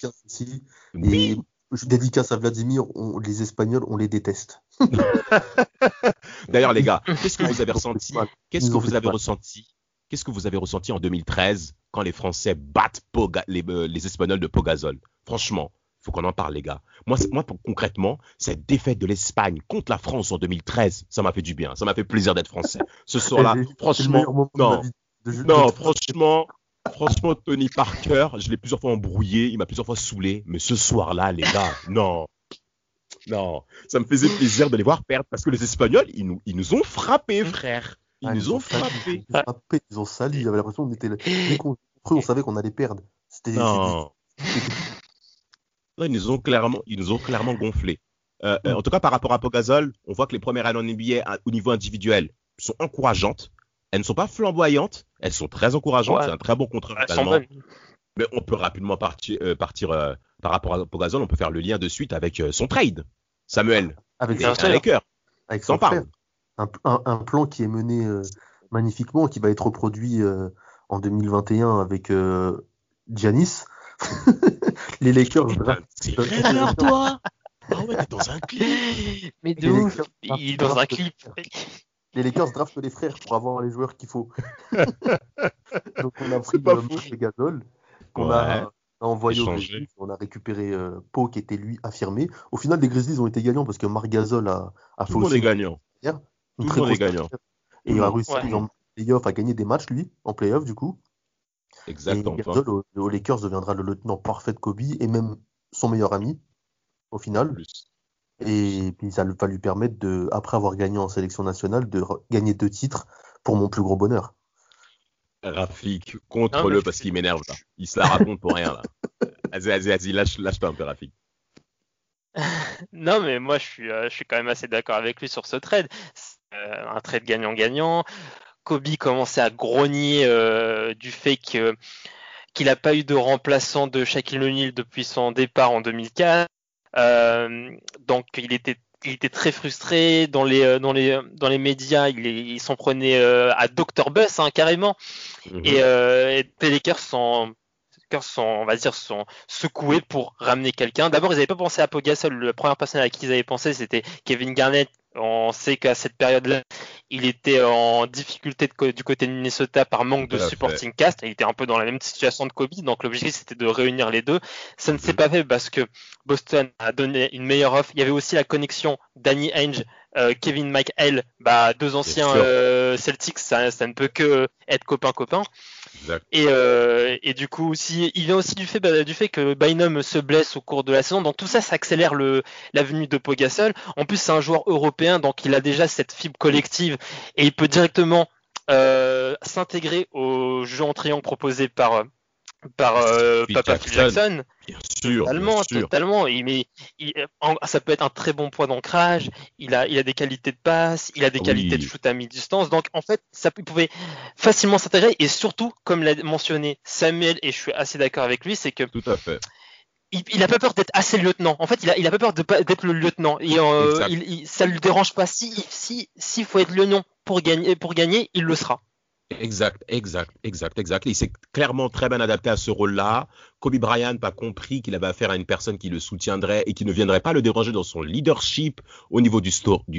Oui. je dédicace à Vladimir, les Espagnols, on les déteste. D'ailleurs, les gars, qu'est-ce que vous avez ressenti Qu'est-ce que vous avez ressenti Qu'est-ce que vous avez ressenti en 2013 quand les Français battent les, euh, les Espagnols de Pogazol Franchement, faut qu'on en parle, les gars. Moi, moi concrètement, cette défaite de l'Espagne contre la France en 2013, ça m'a fait du bien. Ça m'a fait plaisir d'être français. Ce soir-là, franchement, non, non, franchement, franchement, Tony Parker, je l'ai plusieurs fois embrouillé, il m'a plusieurs fois saoulé, mais ce soir-là, les gars, non. Non, ça me faisait plaisir de les voir perdre parce que les Espagnols, ils nous, ils nous ont frappés, frère. Ils nous ont frappés. Ils, frappé, ils ont sali. J'avais l'impression qu'on était. Dès qu'on on savait qu'on allait perdre. C'était. Ils nous ont clairement, ils nous ont clairement gonflé. Euh, euh, en tout cas, par rapport à Pogazol, on voit que les premières années en NBA au niveau individuel sont encourageantes. Elles ne sont pas flamboyantes, elles sont très encourageantes. C'est un très bon contrat Mais on peut rapidement partir, euh, partir par rapport à Pogazol, on peut faire le lien de suite avec son trade. Samuel, avec, avec, avec son parle. Un, un, plan qui est mené magnifiquement, qui va être reproduit en 2021 avec Giannis. les Lakers. C'est vrai alors toi? Ah ouais, t'es dans un clip Mais de ouf Il est dans un clip Les Lakers draftent les frères pour avoir les joueurs qu'il faut. Donc on a pris le Gasol qu'on a, envoyé au Grizzlies, on a récupéré euh, Pau qui était lui affirmé. Au final, les Grizzlies ont été gagnants parce que Marc Gasol a, a fait Tout aussi. gagnant. Tout le monde est gagnant. Et il a réussi en playoff à gagner des matchs, lui, en playoff du coup. Exactement. Et aux Lakers deviendra le lieutenant parfait de Kobe et même son meilleur ami au final. Et puis ça va lui permettre de, après avoir gagné en sélection nationale, de gagner deux titres pour mon plus gros bonheur. Rafik, contre-le parce qu'il m'énerve là. Il se la raconte pour rien là. Vas-y, vas-y, vas-y, lâche, lâche un peu Rafik. non mais moi je suis, euh, je suis quand même assez d'accord avec lui sur ce trade. Euh, un trade gagnant-gagnant. Kobe commençait à grogner euh, du fait qu'il n'a pas eu de remplaçant de Shaquille O'Neal depuis son départ en 2004. Euh, donc il était il était très frustré dans les euh, dans les dans les médias. Il, s'en prenait à Dr Bus hein, carrément. Mhm. Et, euh, et les sont sont, on va dire, sont secoués pour ramener quelqu'un. D'abord, ils n'avaient pas pensé à Pogasol. La première personne à qui ils avaient pensé, c'était Kevin Garnett. On sait qu'à cette période-là, il était en difficulté du côté de Minnesota par manque de supporting cast. Il était un peu dans la même situation de Kobe, donc l'objectif c'était de réunir les deux. Ça ne s'est mhm. pas fait parce que Boston a donné une meilleure offre. Il y avait aussi la connexion Danny Ainge, euh, Kevin McHale, bah, deux anciens euh, Celtics, ça, ça, ne peut que être copain-copain. Et, euh, et, du coup aussi, il vient aussi du fait, bah, du fait que Bynum se blesse au cours de la saison. Donc tout ça, ça accélère le, la venue de Pogasol. En plus, c'est un joueur européen, donc il a déjà cette fibre collective et il peut directement euh, s'intégrer au jeu en triangle proposé par par euh, Papa Phil Jackson. Bien sûr, totalement, totalement. Il, mais, ça peut être un très bon point d'ancrage. Il a, il a des qualités de passe, il a des qualités de shoot à mi-distance. Donc en fait, ça pouvait facilement s'intégrer. Et surtout, comme l'a mentionné Samuel, et je suis assez d'accord avec lui, c'est que tout à fait. il, a pas peur d'être assez lieutenant. En fait, il a, il a pas peur d'être le lieutenant. Et euh, il, ça le dérange pas. Si, si, s'il faut être lieutenant pour gagner, pour gagner, il le sera. Exact, exact, exact, exact. Il s'est clairement très bien adapté à ce rôle-là. Kobe Bryant a compris qu'il avait affaire à une personne qui le soutiendrait et qui ne viendrait pas le déranger dans son leadership au niveau du,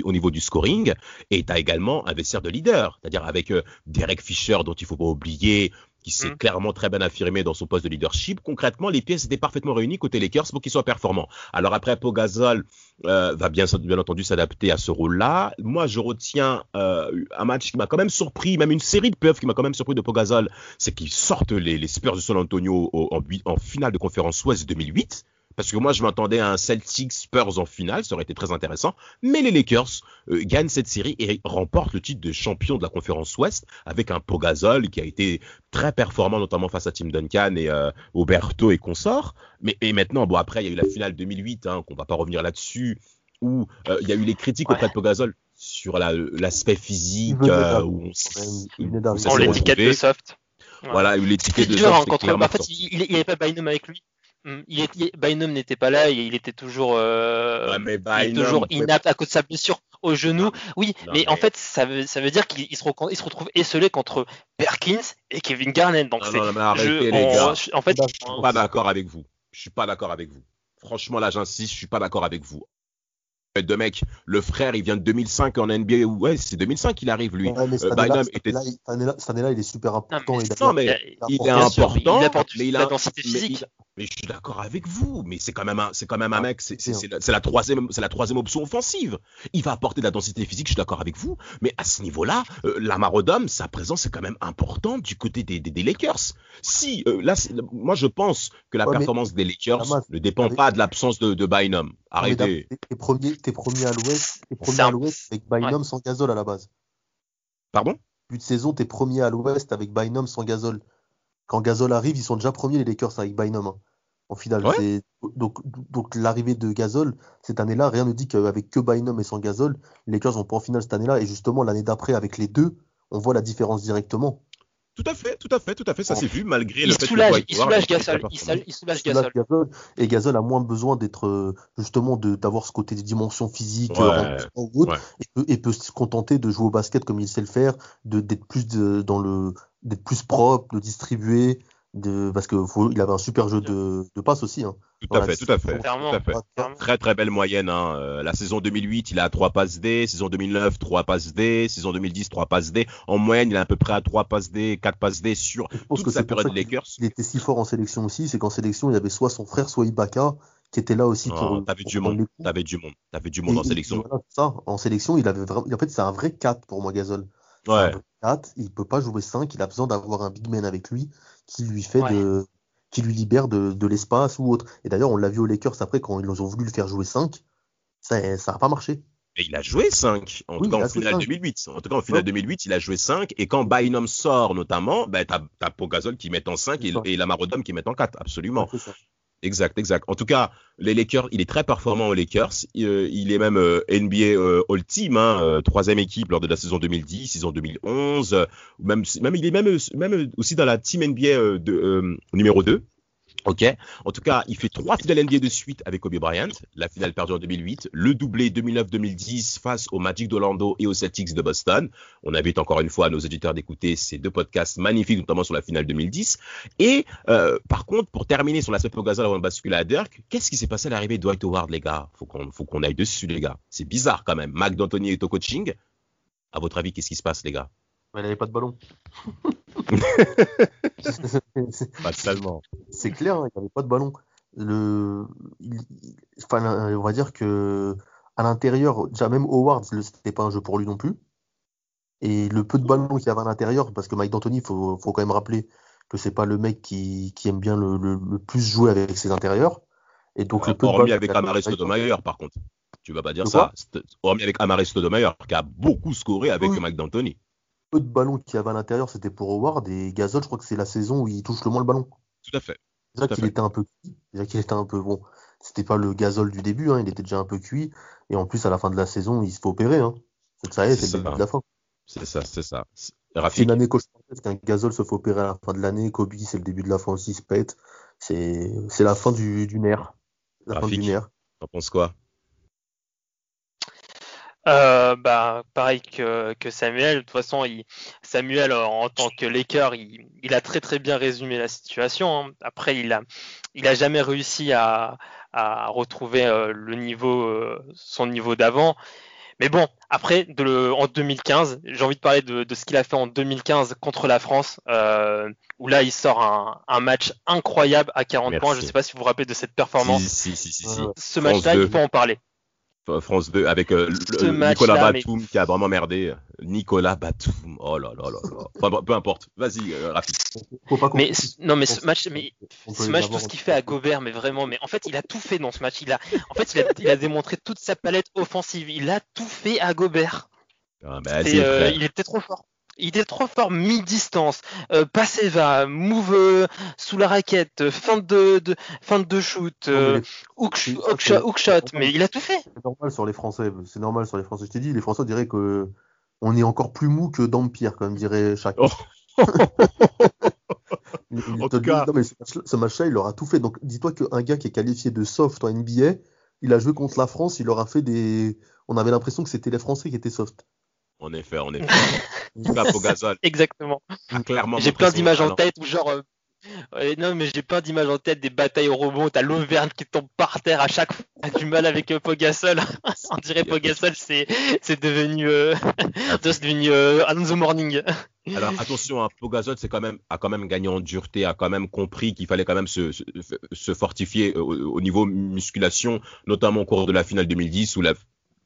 au niveau du scoring. Et tu également un vestiaire de leader, c'est-à-dire avec euh, Derek Fisher, dont il faut pas oublier qui s'est mm. clairement très bien affirmé dans son poste de leadership. Concrètement, les pièces étaient parfaitement réunies côté Lakers pour qu'ils soient performants. Alors après, Pogazol euh, va bien, bien entendu s'adapter à ce rôle-là. Moi, je retiens euh, un match qui m'a quand même surpris, même une série de puffs qui m'a quand même surpris de Pogazol, c'est qu'ils sortent les, Spurs de San Antonio en, en finale de conférence Ouest 2008 parce que moi je m'attendais à un Celtics Spurs en finale, ça aurait été très intéressant, mais les Lakers euh, gagnent cette série et remportent le titre de champion de la conférence Ouest avec un Pogazol qui a été très performant notamment face à Tim Duncan et euh, Oberto et consorts. Mais et maintenant bon après il y a eu la finale 2008 hein, qu'on va pas revenir là-dessus où euh, il y a eu les critiques auprès de Pogazol sur l'aspect physique où on, l'étiquette de soft. Voilà, l'étiquette de soft. en fait, il n'y avait pas Bynum avec lui. Mm. Il Bynum n'était pas là, il était toujours, euh, toujours inapte à cause de sa blessure au genou. Oui, mais, en fait, ça veut, ça veut dire qu'il se, se, retrouve esselé contre Perkins et Kevin Garnett. Donc non, non, arrêtez, les gars. en fait, je suis pas d'accord avec vous. Je suis pas d'accord avec vous. Franchement, là, j'insiste, je suis pas d'accord avec vous de mec. Le frère, il vient de 2005 en NBA. Ouais, c'est 2005 qu'il arrive, lui. Ouais, mais était... cette année-là, il est super important. Non, mais, il, non, mais il, est important. mais il a la densité physique. Mais, je suis d'accord avec vous. Mais c'est quand même un, c'est quand même un mec. C'est la, troisième, c'est la troisième option offensive. Il va apporter de la densité physique. Je suis d'accord avec vous. Mais à ce niveau-là, euh, Lamar Odom, sa présence est quand même importante du côté des, des, Lakers. Si euh, là, moi, je pense que la performance des Lakers ne dépend pas de l'absence de, de Bynum. Arrêtez. Tes premiers, tes premiers à l'ouest, tes premiers à l'ouest avec Bynum sans gazole à la base. Pardon? Plus de saison, tes premiers à l'ouest avec Bynum sans gazole. Quand Gazole arrive, ils sont déjà premiers les Lakers avec Bynum. Hein. En finale, donc, donc l'arrivée de Gazole cette année-là, rien ne dit qu'avec que Bynum et sans Gazole, les Lakers vont pas en finale cette année-là. Et justement, l'année d'après, avec les deux, on voit la différence directement. Tout à fait, tout à fait, tout à fait. Ça s'est vu malgré le fait que il soulage Gasol. Il, soulage Gasol. Et Gasol a moins besoin d'être euh, justement d'avoir ce côté de dimension physique et, peut, se contenter de jouer au basket comme il sait le faire, d'être plus dans le d'être plus propre, de distribuer, de parce que il avait un super jeu de, de passe aussi. Hein. Tout à fait, tout à fait, Très très belle moyenne. Hein. Euh, la saison 2008, il a 3 passes D. Saison 2009, 3 passes D. Saison 2010, 3 passes D. En moyenne, il est à peu près à 3 passes D, 4 passes D sur toute que sa période Lakers. Il était si fort en sélection aussi, c'est qu'en sélection, il y avait soit son frère, soit Ibaka qui était là aussi pour. T'avais du monde. T'avais du monde. T'avais du monde en sélection. ça. En sélection, il avait vraiment. En fait, c'est un vrai 4 pour moi, Gasol. Ouais. 4, il peut pas jouer 5. Il a besoin d'avoir un big man avec lui qui lui fait de qui lui libère de, l'espace ou autre. Et d'ailleurs, on l'a vu aux Lakers après, quand ils ont voulu le faire jouer 5, ça n'a pas marché. Et il a joué 5, en tout cas en finale 2008. En tout cas en finale 2008, il a joué 5. Et quand Bynum sort notamment, ben, t'as as Pogazol qui met en 5 et, et Lamarodom qui met en 4, absolument. Exact, exact. En tout cas, les Lakers, il est très performant aux Lakers. Il, euh, est même euh, NBA euh, All Team, hein, troisième équipe lors de la saison 2010, saison 2011. Même, même il est même, même aussi dans la team NBA de, numéro 2. Ok. En tout cas, il fait trois finales NBA de suite avec Kobe Bryant. La finale perdue en 2008, le doublé 2009-2010 face aux Magic d'Orlando et aux Celtics de Boston. On invite encore une fois nos éditeurs d'écouter ces deux podcasts magnifiques, notamment sur la finale 2010. Et euh, par contre, pour terminer sur l'aspect Pogazol avant de basculer à Dirk, qu'est-ce qui s'est passé à l'arrivée de Dwight Howard, les gars? Faut qu'on faut qu'on aille dessus, les gars. C'est bizarre quand même. Mac D'Antoni est au coaching. À votre avis, qu'est-ce qui se passe, les gars? Il n'avait pas de ballon. pas seulement. C'est clair, hein, il n'y avait pas de ballon. Le, enfin, on va dire que à l'intérieur, déjà même Howard, c'était pas un jeu pour lui non plus. Et le peu de ballon qu'il y avait à l'intérieur, parce que Mike D'Antoni, il faut, faut, quand même rappeler que c'est pas le mec qui, qui aime bien le, le, plus jouer avec ses intérieurs. Et donc le peu de avec Amaris Stoudemire, par contre. Tu vas pas dire ça. Hormis avec Amaris Stoudemire, qui a beaucoup scoré avec Mike D'Antoni peu de ballons qu'il y avait à l'intérieur, c'était pour Howard. Et Gasol, je crois que c'est la saison où il touche le moins le ballon. Tout à fait. Déjà qu'il était un peu cuit. Déjà qu'il était un peu bon. C'était pas le Gasol du début, hein, il était déjà un peu cuit. Et en plus, à la fin de la saison, il se fait opérer. Hein. Donc ça y est, c'est le début de la fin. C'est ça, c'est ça. C'est une année qu'un Gasol se fait opérer à la fin de l'année. Kobe, c'est le début de la fin aussi, se pète. c'est la fin du, du nerf. La fin du nerf. T'en penses quoi? Euh, bah, pareil que, que, Samuel. De toute façon, il, Samuel, en tant que Laker, il, il, a très très bien résumé la situation. Hein. Après, il a, il a jamais réussi à, à retrouver euh, le niveau, euh, son niveau d'avant. Mais bon, après, de en 2015, j'ai envie de parler de, de ce qu'il a fait en 2015 contre la France, euh, où là, il sort un, un match incroyable à 40 points. Je ne sais pas si vous vous rappelez de cette performance. Si, si, si, si Ce match-là, il faut en parler. France 2 avec euh, Nicolas Batum qui a vraiment merdé. Nicolas Batum. Oh là là là là. Enfin, peu importe. Vas-y, euh, rapide. Mais non, mais ce match, mais ce match, tout ce qu'il fait à Gobert, mais vraiment, mais en fait, il a tout fait dans ce match. Il a, en fait, il a, il a démontré toute sa palette offensive. Il a tout fait à Gobert. Ah, bah, euh, il était trop fort il est trop fort mi-distance, euh, passé va, move euh, sous la raquette, fin de, de fin de shoot, euh, hook, shot, mais il a tout fait. C'est normal sur les Français, c'est normal sur les Français. Je t'ai dit, les Français diraient que on est encore plus mou que d'Empire, comme dirait chaque. Oh. en tout cas... non, mais ce match-là, il aura tout fait. Donc, dis-toi qu'un gars qui est qualifié de soft en NBA, il a joué contre la France, il aura fait des. On avait l'impression que c'était les Français qui étaient soft. En effet, en effet. Pogazol. Exactement. clairement. J'ai plein d'images en tête où genre. Euh, non, mais j'ai plein d'images en tête des batailles au rebond. T'as l'Auvergne qui tombe par terre à chaque fois. T'as du mal avec euh, Pogasol. On dirait Pogasol, c'est c'est devenu euh, c'est devenu euh, the morning. Alors attention, hein, Pogasol c'est quand même a quand même gagné en dureté, a quand même compris qu'il fallait quand même se, se, fortifier au, au, niveau musculation, notamment au cours de la finale 2010 où la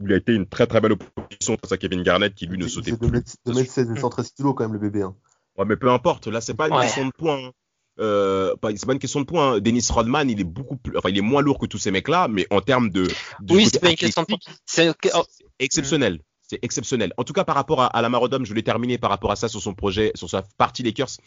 il a été une très très belle face à Kevin Garnett qui lui ne sautait plus. 2 m 16 et 113 kilos quand même le bébé. Hein. Ouais, mais peu importe, là c'est pas une question de points. Hein. Euh, c'est pas une question de points. Hein. Dennis Rodman, il est beaucoup plus, enfin, il est moins lourd que tous ces mecs-là, mais en termes de, oui, c'est pas une question de points. C'est oh. exceptionnel. C'est exceptionnel. En tout cas, par rapport à, à la Marodome, je l'ai terminé par rapport à ça sur son projet, sur sa partie Lakers.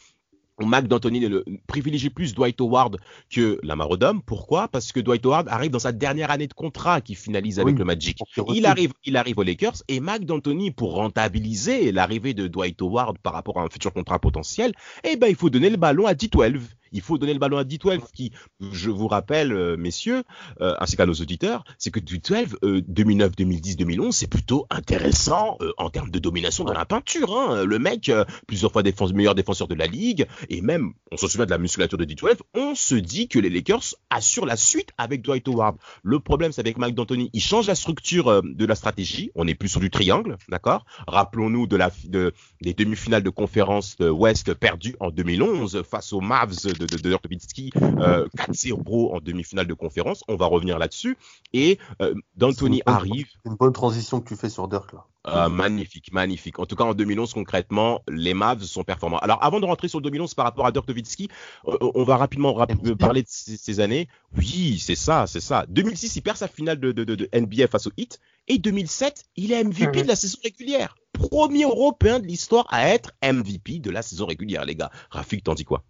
Mac D'Antoni le, privilégie plus Dwight Howard que Lamar Odom. Pourquoi? Parce que Dwight Howard arrive dans sa dernière année de contrat qui finalise avec le Magic. Il arrive, il arrive aux Lakers et Mac D'Antoni, pour rentabiliser l'arrivée de Dwight Howard par rapport à un futur contrat potentiel, eh ben il faut donner le ballon à D12 il faut donner le ballon à D12 qui, je vous rappelle, euh, messieurs, euh, ainsi qu'à nos auditeurs, c'est que D12, 2009, 2010, 2011, c'est plutôt intéressant euh, en termes de domination dans la peinture. Hein. Le mec, plusieurs fois meilleur défenseur de la ligue, et même, on se souvient de la musculature de D12, on se dit que les Lakers assurent la suite avec Dwight Howard. Le problème, c'est avec Mike D'Antoni, il change la structure de la stratégie, on n'est plus sur du triangle, d'accord? Rappelons-nous des demi-finales de conférence de West perdues en 2011 face aux Mavs de, de, de Dirk 4-0 en demi-finale de conférence. On va revenir là-dessus. Et euh, D'Antoni arrive. C'est une bonne transition que tu fais sur Dirk là. Euh, magnifique, magnifique. En tout cas, en 2011, concrètement, les Mavs sont performants. Alors, avant de rentrer sur 2011 par rapport à Dirk Nowitzki, euh, on va rapidement parler de ces, années. Oui, c'est ça, c'est ça. 2006, il perd sa finale de, de, de, NBA face au Heat. Et 2007, il est MVP de la saison régulière. Premier Européen de l'histoire à être MVP de la saison régulière, les gars. Rafik, t'en dis quoi?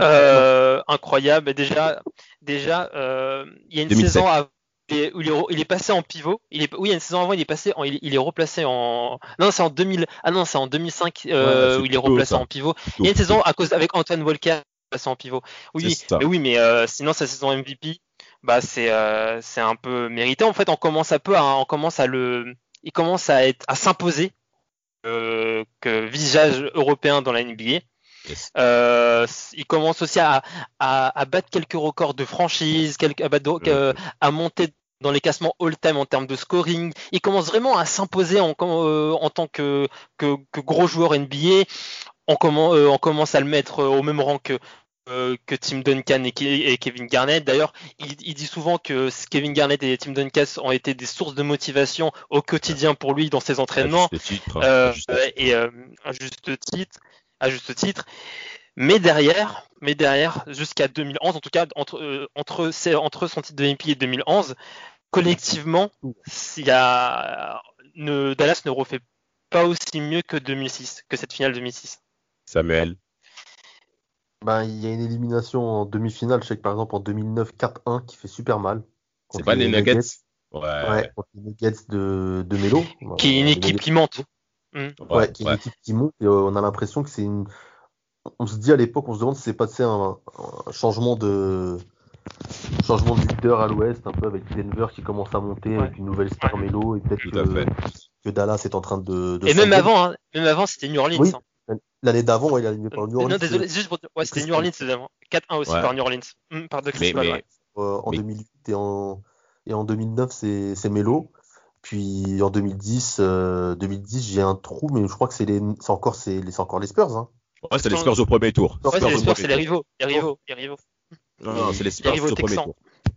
Euh, incroyable. Déjà, déjà, euh, il y a une saison où il est, passé en pivot. Il est, oui, il y a une saison avant, il est passé, il, est replacé en. Non, c'est en 2000. Ah non, c'est en 2005 euh, où il est replacé en pivot. Il y a une saison à cause avec Antoine Volker passé en pivot. Oui, mais oui, mais sinon sa saison MVP, bah c'est c'est un peu mérité. En fait, on commence un peu, à, on commence à le, il commence à être à s'imposer que visage européen dans la NBA. Euh, il commence aussi à, à, battre quelques records de franchise, quelques, à, euh, à, monter dans les classements all-time en termes de scoring. Il commence vraiment à s'imposer en, euh, en, tant que, que, que, gros joueur NBA. On, commence, on commence à le mettre au même rang que, que Tim Duncan et, Kevin Garnett. D'ailleurs, il, il, dit souvent que Kevin Garnett et Tim Duncan ont été des sources de motivation au quotidien pour lui dans ses entraînements. et à juste titre à juste titre. Mais derrière, mais derrière, jusqu'à 2011, en tout cas entre euh, entre, entre son titre de MVP et 2011, collectivement, il y a, ne, Dallas ne refait pas aussi mieux que 2006, que cette finale 2006. Samuel. Ben, il y a une élimination en demi-finale, je sais que par exemple en 2009 4-1 qui fait super mal. C'est pas les Nuggets, Ouais. ouais contre les Nuggets de, de Melo. Qui est une équipe qui monte. Mm. Ouais, qui est une équipe qui monte et euh, on a l'impression que c'est une. on se dit à l'époque, on se demande si c'est pas un, un changement de changement de leader à l'ouest, un peu avec Denver qui commence à monter avec une nouvelle star Melo et peut-être que, Dallas est en train de. et même avant, hein, même avant, c'était New Orleans. Hein. L'année d'avant, il a aligné par New Orleans. Non, désolé, juste pour... ouais, c'était New Orleans 4-1 aussi par New Orleans. Par de mais, mais... Euh, en 2008 et en, et en 2009, c'est Melo. Puis en 2010, 2010 euh, j'ai un trou, mais je crois que c'est encore, les... encore les Spurs. Hein. Ouais, c'est les Spurs au premier tour. Ouais, c'est les Spurs, c'est les rivaux. Les rivaux. Les rivaux. Non, non, c'est les Spurs au premier tour.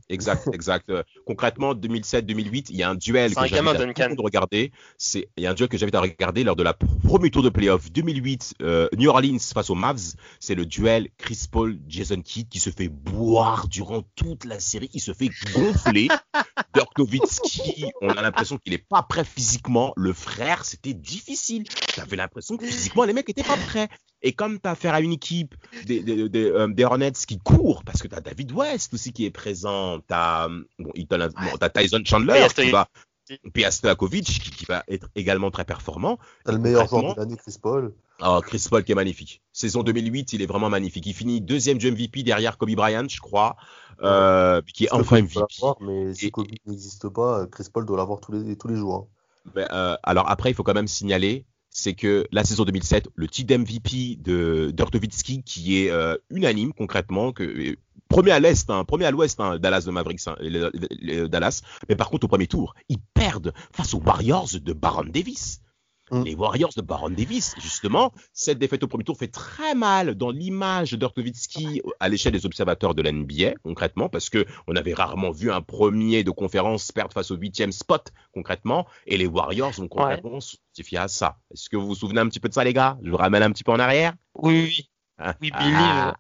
Exact, exact. Euh, concrètement, 2007-2008, il y a un duel que j'avais de regarder. C'est, il y a un duel que j'avais à regarder lors de la premier tour de playoff 2008, euh, New Orleans face aux Mavs. C'est le duel Chris Paul, Jason Kidd qui se fait boire durant toute la série. Il se fait gonfler. Dirk Nowitzki, on a l'impression qu'il est pas prêt physiquement. Le frère, c'était difficile. J'avais l'impression que physiquement, les mecs étaient pas prêts. Et comme tu as affaire à une équipe des, des, des, euh, des Hornets qui court, parce que tu as David West aussi qui est présent, tu as, bon, bon, Tyson Chandler qui va, puis Stojakovic qui, qui, va être également très performant. T'as le meilleur joueur de l'année, Chris Paul. Oh, Chris Paul qui est magnifique. Saison 2008, il est vraiment magnifique. Il finit deuxième du MVP derrière Kobe Bryant, je crois, euh, qui est enfin MVP. mais si Kobe n'existe pas, Chris Paul doit l'avoir tous les, tous les jours. Hein. Ben, euh, alors après, il faut quand même signaler c'est que la saison 2007, le titre d'MVP de Dortovitsky, qui est euh, unanime concrètement, euh, premier à l'est, hein, premier à l'ouest, hein, Dallas de Mavericks, hein, Dallas, mais par contre au premier tour, ils perdent face aux Warriors de Baron Davis. Mm. Les Warriors de Baron Davis, justement, cette défaite au premier tour fait très mal dans l'image d'Ortovitsky à l'échelle des observateurs de l'NBA, concrètement, parce que on avait rarement vu un premier de conférence perdre face au huitième spot, concrètement, et les Warriors ont concrètement ouais. à ça. Est-ce que vous vous souvenez un petit peu de ça, les gars? Je vous ramène un petit peu en arrière? Oui, oui. Hein? oui, ah.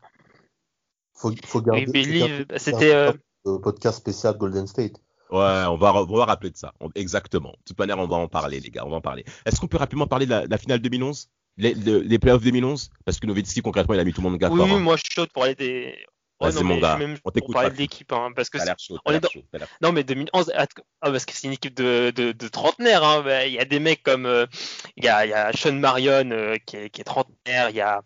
Faut, faut garder. Oui, C'était. Euh... Podcast spécial Golden State. Ouais, on va, on va rappeler de ça. exactement. De toute manière, on va en parler, les gars. On va en parler. Est-ce qu'on peut rapidement parler de la, finale 2011 les, les, playoffs 2011 Parce que Nowitzki, concrètement, il a mis tout le monde d'accord. Oui, oui moi, je suis chaud pour aller des. Ouais, non, mon gars. on t'écoute. Pour parler de l'équipe, hein, parce que chaud, on est dans... Non, mais 2011, ah, parce que c'est une équipe de, de, de trentenaires. Hein. Bah, il y a des mecs comme, euh, il y, a, y a Sean Marion euh, qui, est, qui est trentenaire. Il y a,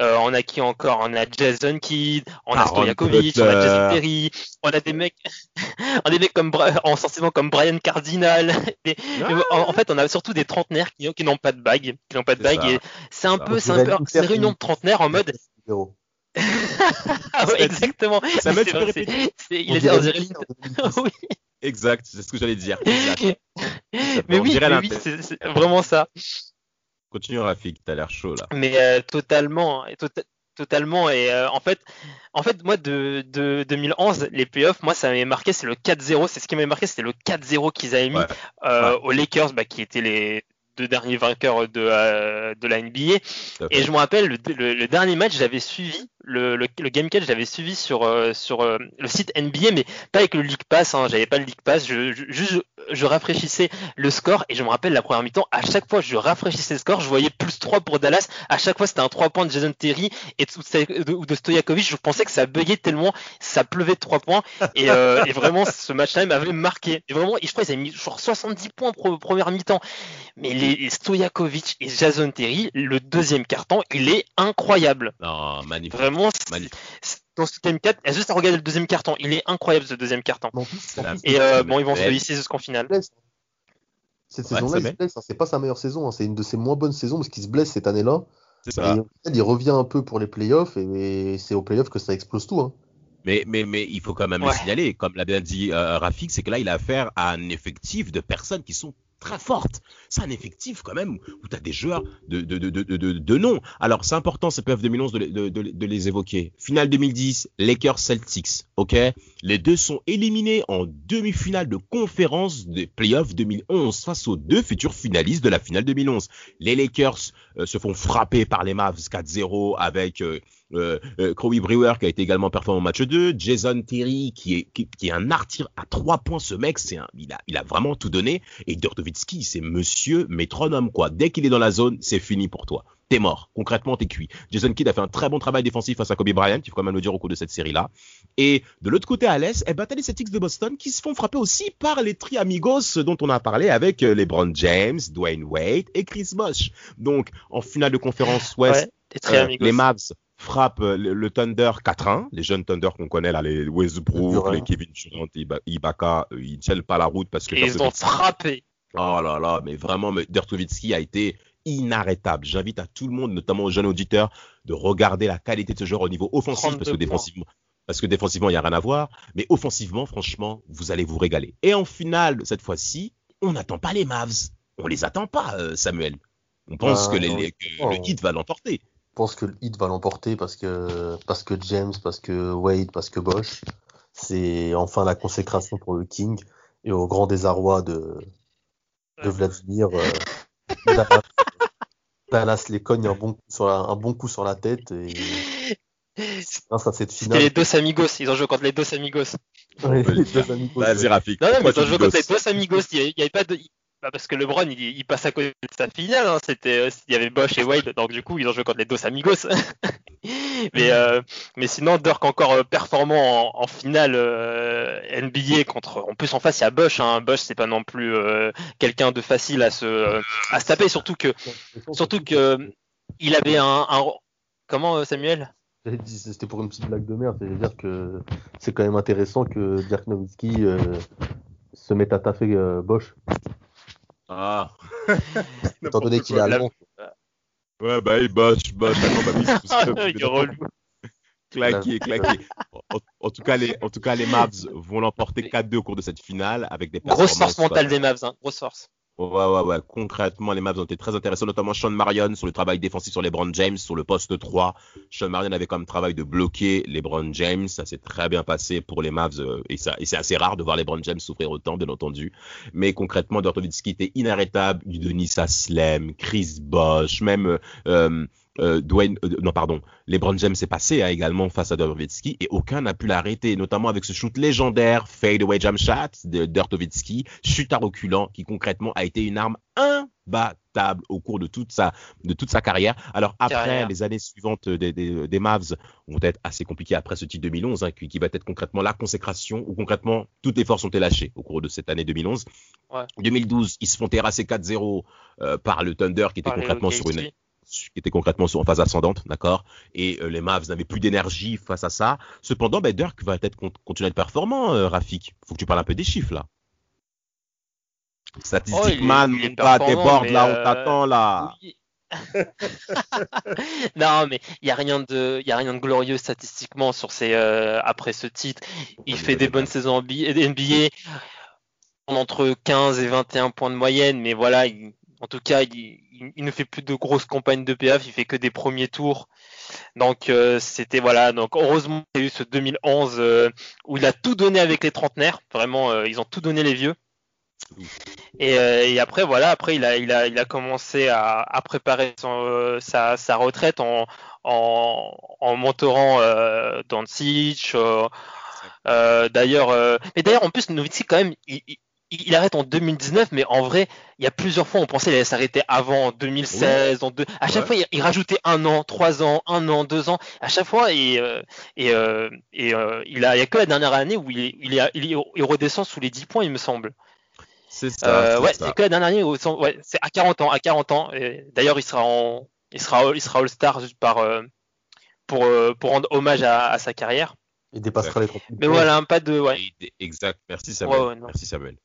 euh, on a qui encore? On a Jason Kidd, on a Stojakovic, on a Jason Perry, on a des mecs, on a des mecs comme en comme Brian Cardinal. en, fait, on a surtout des trentenaires qui, qui n'ont pas de bague, qui n'ont pas de bague. Et c'est un peu, c'est un peu, c'est une réunion de trentenaires en mode. ah ouais, exactement. Ça m'a fait Il est oui. Exact, c'est ce que j'allais dire. mais oui, mais oui c'est vraiment ça. Continue Rafik, t'as l'air chaud là. Mais euh, totalement, tota-, totalement. Et euh, en fait, en fait, moi de, de 2011, les playoffs, moi ça m'avait marqué, c'est le 4-0. C'est ce qui m'avait marqué, c'était le 4-0 qu'ils avaient mis euh, aux Lakers, bah, qui étaient les deux derniers vainqueurs de, euh, de la NBA. Et je me rappelle, le, dernier match, j'avais suivi, le, le, le game catch, j'avais suivi sur, euh, sur euh, le site NBA, mais pas avec le League Pass, hein, j'avais pas le League Pass, je, je, je, rafraîchissais le score, et je me rappelle la première mi-temps, à chaque fois je rafraîchissais le score, je voyais plus 3 pour Dallas, à chaque fois c'était un 3 points de Jason Terry et de, de, Stojakovic, je pensais que ça buguait tellement, ça pleuvait de 3 points, et, et vraiment ce match-là m'avait marqué. Et vraiment, je crois qu'ils avaient mis genre 70 points pour première mi-temps. Mais les Stojakovic et Jason Terry, le deuxième carton, il est incroyable. Non, magnifique. Vraiment, dans ce game 4, juste à regarder le deuxième carton, il est incroyable ce deuxième carton. et euh, bon, ils vont se hisser jusqu'en finale. Cette saison-là, il se blesse. Hein. C'est pas sa meilleure saison. Hein. C'est une de ses moins bonnes saisons parce qu'il se blesse cette année-là. il revient un peu pour les playoffs et, c'est aux playoffs que ça explose tout. Hein. Mais, mais, mais il faut quand même le signaler, comme l'a bien dit euh, Rafik, c'est que là, il a affaire à un effectif de personnes qui sont très forte. C'est un effectif quand même où tu as des joueurs de, de, de, de, de nom. Alors c'est important ces playoffs 2011 de, de, de, les évoquer. Finale 2010, Lakers Celtics, ok? Les deux sont éliminés en demi-finale de conférence des playoffs 2011 face aux deux futurs finalistes de la finale 2011. Les Lakers euh, se font frapper par les Mavs 4-0 avec euh, euh, euh, Crowley Brewer qui a été également performant au match 2, Jason Terry qui est, qui, est un artir à 3 points, ce mec, c'est il, a, il a vraiment tout donné, et Dortovitsky, c'est monsieur métronome, quoi. Dès qu'il est dans la zone, c'est fini pour toi. T'es mort. Concrètement, t'es cuit. Jason Kidd a fait un très bon travail défensif face à Kobe Bryant, il faut quand même le dire au cours de cette série-là. Et de l'autre côté à l'Est, eh ben, t'as les Celtics de Boston qui se font frapper aussi par les tri-amigos dont on a parlé avec euh, LeBron James, Dwayne Wade et Chris Bosh. Donc, en finale de conférence Ouest, les Mavs frappent le, Thunder 4-1, les jeunes Thunder qu'on connaît là, les Westbrook, les Kevin Durant, Ibaka, ils tiennent pas la route parce que. ils ont frappé. Oh là là, mais vraiment, Dirtovitsky a été inarrêtable. J'invite à tout le monde, notamment aux jeunes auditeurs, de regarder la qualité de ce joueur au niveau offensif parce que défensivement, parce que défensivement, il n'y a rien à voir. Mais offensivement, franchement, vous allez vous régaler. Et en finale, cette fois-ci, on n'attend pas les Mavs. On les attend pas, euh, Samuel. On pense bah, que, le hit va l'emporter. Je pense que le hit va l'emporter parce que, parce que James, parce que Wade, parce que Bosch. C'est enfin la consécration pour le King et au grand désarroi de, de Vladimir. Euh, Dallas, les cogne un bon, coup sur la, un bon coup sur la tête et grâce à cette finale. les deux amigos, ils ont joué contre les deux amigos. les deux amigos. Vas-y, Rafik. Non, non, mais ils ont joué contre les deux amigos. Il n'y avait pas de, bah, parce que LeBron, il, il, passe à côté de sa finale. Hein. C'était, il y avait Bosch et Wade, donc du coup, ils ont joué contre les Dos Amigos. mais, euh, mais sinon, Dirk encore euh, performant en, finale euh, NBA contre. En plus, en face, il y a Bosch. Hein. Bosch, c'est pas non plus euh, quelqu'un de facile à se, à se taper, surtout que, surtout que il avait un, un... comment Samuel? C'était pour une petite blague de merde, c'est-à-dire que c'est quand même intéressant que Dirk Nowitzki se mette à taffer Bosch. Ah. Étant donné qu'il est allemand. Ouais, bah, il bosse, bosse. bah, il est relou. Claqué, claqué. En, en, tout cas, les, en tout cas, les Mavs vont l'emporter 4-2 au cours de cette finale avec des Grosse force mentale des Mavs, hein. Grosse force. Ouais, ouais, ouais. Concrètement, les Mavs ont été très intéressants, notamment Sean Marion sur le travail défensif sur les LeBron James, sur le poste 3. Sean Marion avait comme travail de bloquer les LeBron James. Ça s'est très bien passé pour les Mavs euh, et, ça, et c'est assez rare de voir les LeBron James souffrir autant, bien entendu. Mais concrètement, Dortovitsky était inarrêtable. Denis Aslem, Chris Bosh, même euh, euh, Dwayne, euh, non pardon, LeBron James s'est passé hein, également face à Dortovitsky et aucun n'a pu l'arrêter, notamment avec ce shoot légendaire fadeaway jump shot de Dortovitsky, chute à reculant qui concrètement a été une arme imbattable au cours de toute sa de toute sa carrière. Alors après les années suivantes des, des, des, Mavs vont être assez compliquées après ce titre 2011 hein, qui, qui, va être concrètement la consécration où concrètement toutes les forces ont été lâchées au cours de cette année 2011. Ouais. 2012 ils se font terrasser 4-0 euh, par le Thunder qui était concrètement sur une qui était concrètement en phase ascendante, d'accord Et euh, les Mavs n'avaient plus d'énergie face à ça. Cependant, ben, Dirk va peut-être continuer à être performant, euh, Rafik. Faut que tu parles un peu des chiffres, là. Statistiquement, oh, monte pas tes bords là, on euh, t'attend, là. non, mais il y a rien de, y a rien de glorieux statistiquement sur ces après ce titre. Il fait des bonnes saisons en NBA, entre 15 et 21 points de moyenne, mais voilà, en tout cas, il, il, ne fait plus de grosses campagnes de PF, il fait que des premiers tours. Donc euh, c'était voilà, donc heureusement il y a eu ce 2011 euh, où il a tout donné avec les trentenaires, vraiment euh, ils ont tout donné les vieux. Et, après voilà, après il a il a il a commencé à, à préparer son, sa, sa, retraite en en, en mentorant Doncic. d'ailleurs, mais d'ailleurs en plus Nowitzki quand même, il, il arrête en 2019, mais en vrai, il y a plusieurs fois, on pensait qu'il allait s'arrêter avant, en 2016, en deux. À chaque fois, il, rajoutait un an, trois ans, un an, deux ans. À chaque fois, et, euh, et, euh, et euh, il a, il y a que la dernière année où il, il, il, redescend sous les 10 points, il me semble. C'est ça. ouais, c'est que la dernière année où, ouais, c'est à 40 ans, à 40 ans. D'ailleurs, il sera en, il sera, il sera All-Star par, pour, pour rendre hommage à, à sa carrière. Il dépassera les 30 Mais voilà, pas de. Ouais. Exact. Merci Samuel. Merci Samuel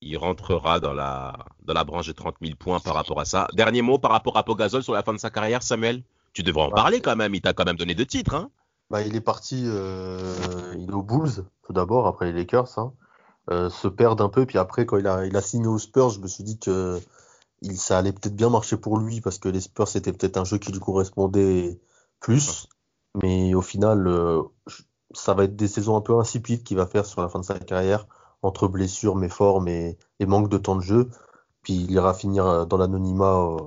il rentrera dans la, dans la branche de 30 000 points par rapport à ça. Dernier mot par rapport à Pogazol sur la fin de sa carrière, Samuel? Tu devrais en parler quand même, il t'a quand même donné deux titres. Hein bah, il est parti, euh, il est aux Bulls tout d'abord, après les Lakers, hein. euh, se perdre un peu, puis après quand il a, il a signé aux Spurs, je me suis dit que il, ça allait peut-être bien marcher pour lui, parce que les Spurs c'était peut-être un jeu qui lui correspondait plus, mais au final, euh, ça va être des saisons un peu insipides qu'il va faire sur la fin de sa carrière entre blessures, méformes et, et manque de temps de jeu. Puis il ira finir euh, dans l'anonymat euh,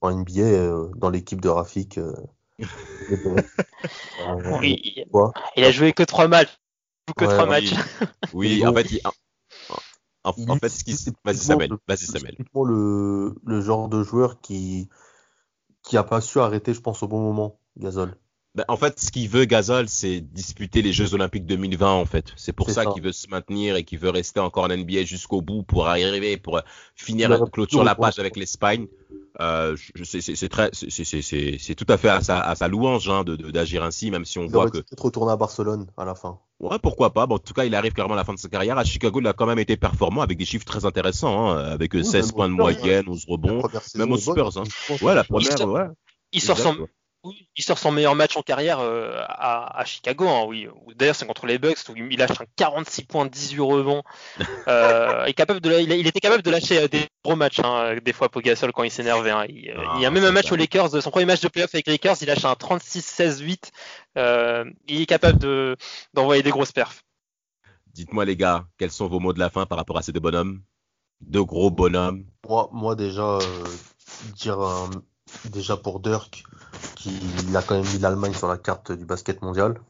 en NBA, euh, dans l'équipe de Rafik. oui, il a joué que trois matchs. Que trois matchs. Oui, en fait, il, en, fait, ce qui vas-y Samuel, vas-y Samuel. Le, le genre de joueur qui qui a pas su arrêter, je pense, au bon moment, Gazol. Ben, en fait, ce qu'il veut, Gasol, c'est disputer les Jeux Olympiques 2020, en fait. C'est pour ça, qu'il veut se maintenir et qu'il veut rester encore en NBA jusqu'au bout pour arriver, pour finir, clôturer la page avec l'Espagne. Euh, c'est très, c'est tout à fait à sa, à sa louange hein, d'agir ainsi, même si on voit que. Peut-être retourner à Barcelone à la fin. Ouais, pourquoi pas. Bon, en tout cas, il arrive clairement à la fin de sa carrière. À Chicago, il a quand même été performant avec des chiffres très intéressants, hein, avec 16 points de moyenne, 11 rebonds, même aux Spurs. Hein. Ouais, la première, ouais. Il sort, son, il sort son meilleur match en carrière euh, à, Chicago. Hein, oui. D'ailleurs, c'est contre les Bucks où il lâche un 46 points, 18 rebonds. Euh, est capable de, il, était capable de lâcher euh, des gros matchs, hein, des fois Pogasol quand il s'énervait. Hein. Il, y a même un match aux Lakers, son premier match de playoff avec les Lakers, il lâche un 36-16-8. il est capable de, d'envoyer des grosses perfs. Dites-moi les gars, quels sont vos mots de la fin par rapport à ces deux bonhommes? Deux gros bonhommes. Moi, moi déjà, dire déjà pour Dirk, qui a quand même mis l'Allemagne sur la carte du basket mondial.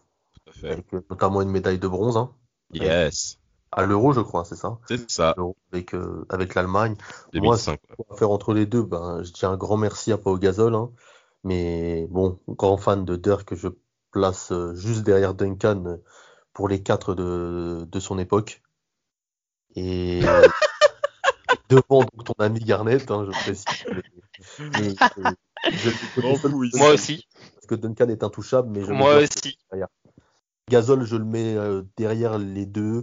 Avec euh, notamment une médaille de bronze. Hein. yes. À l'euro, je crois, c'est ça C'est ça. Avec, euh, avec l'Allemagne. Moi, pour faire entre les deux, ben, je dis un grand merci à Pau Gasol. Hein. Mais bon, grand fan de Dirk, je place euh, juste derrière Duncan pour les quatre de, de son époque. Et devant donc, ton ami Garnett, hein, je précise. Moi aussi. Parce que Duncan est intouchable, mais je Moi aussi. Gazol, je le mets euh, derrière les deux,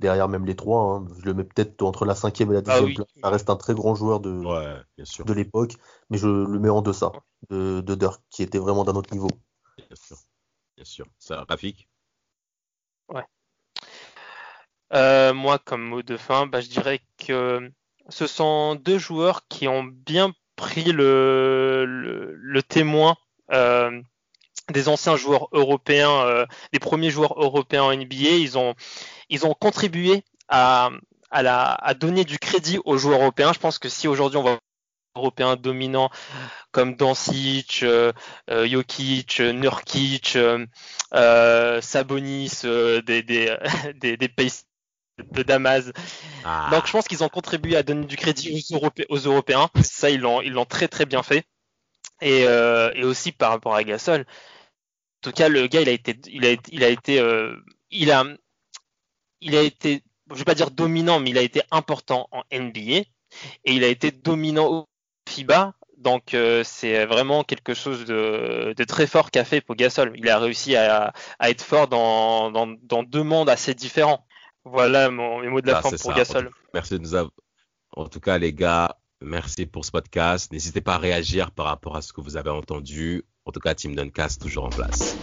derrière même les trois. Hein. Je le mets peut-être entre la cinquième et la ah dixième place. Ça reste un très grand joueur de, de l'époque, mais je le mets en deçà de, de Dirk, qui était vraiment d'un autre niveau. Bien sûr. Bien sûr. Ça, Rafik Ouais. Euh, moi, comme mot de fin, bah, je dirais que ce sont deux joueurs qui ont bien pris le, le, témoin euh, des anciens joueurs européens, euh, des premiers joueurs européens en NBA. Ils ont, ils ont contribué à, à, donner du crédit aux joueurs européens. Je pense que si aujourd'hui on va européens dominants comme Dancic, euh, euh Jokic, Nurkic, Sabonis, des, des, des, des de Damas. Ah. Donc je pense qu'ils ont contribué à donner du crédit aux, Européens. Ça, ils l'ont, ils l'ont très très bien fait. Et, euh, et, aussi par rapport à Gasol. En tout cas, le gars, il a été, il a, il a été, euh, il a, il a été, je vais pas dire dominant, mais il a été important en NBA et il a été dominant au FIBA. Donc euh, c'est vraiment quelque chose de, de très fort qu'a fait Gasol. Il a réussi à, à être fort dans, dans, dans deux mondes assez différents. Voilà mon, mes mots de la ah, fin pour Gasol. Merci de nous avoir. En tout cas, les gars, merci pour ce podcast. N'hésitez pas à réagir par rapport à ce que vous avez entendu. En tout cas, Team Duncast toujours en place.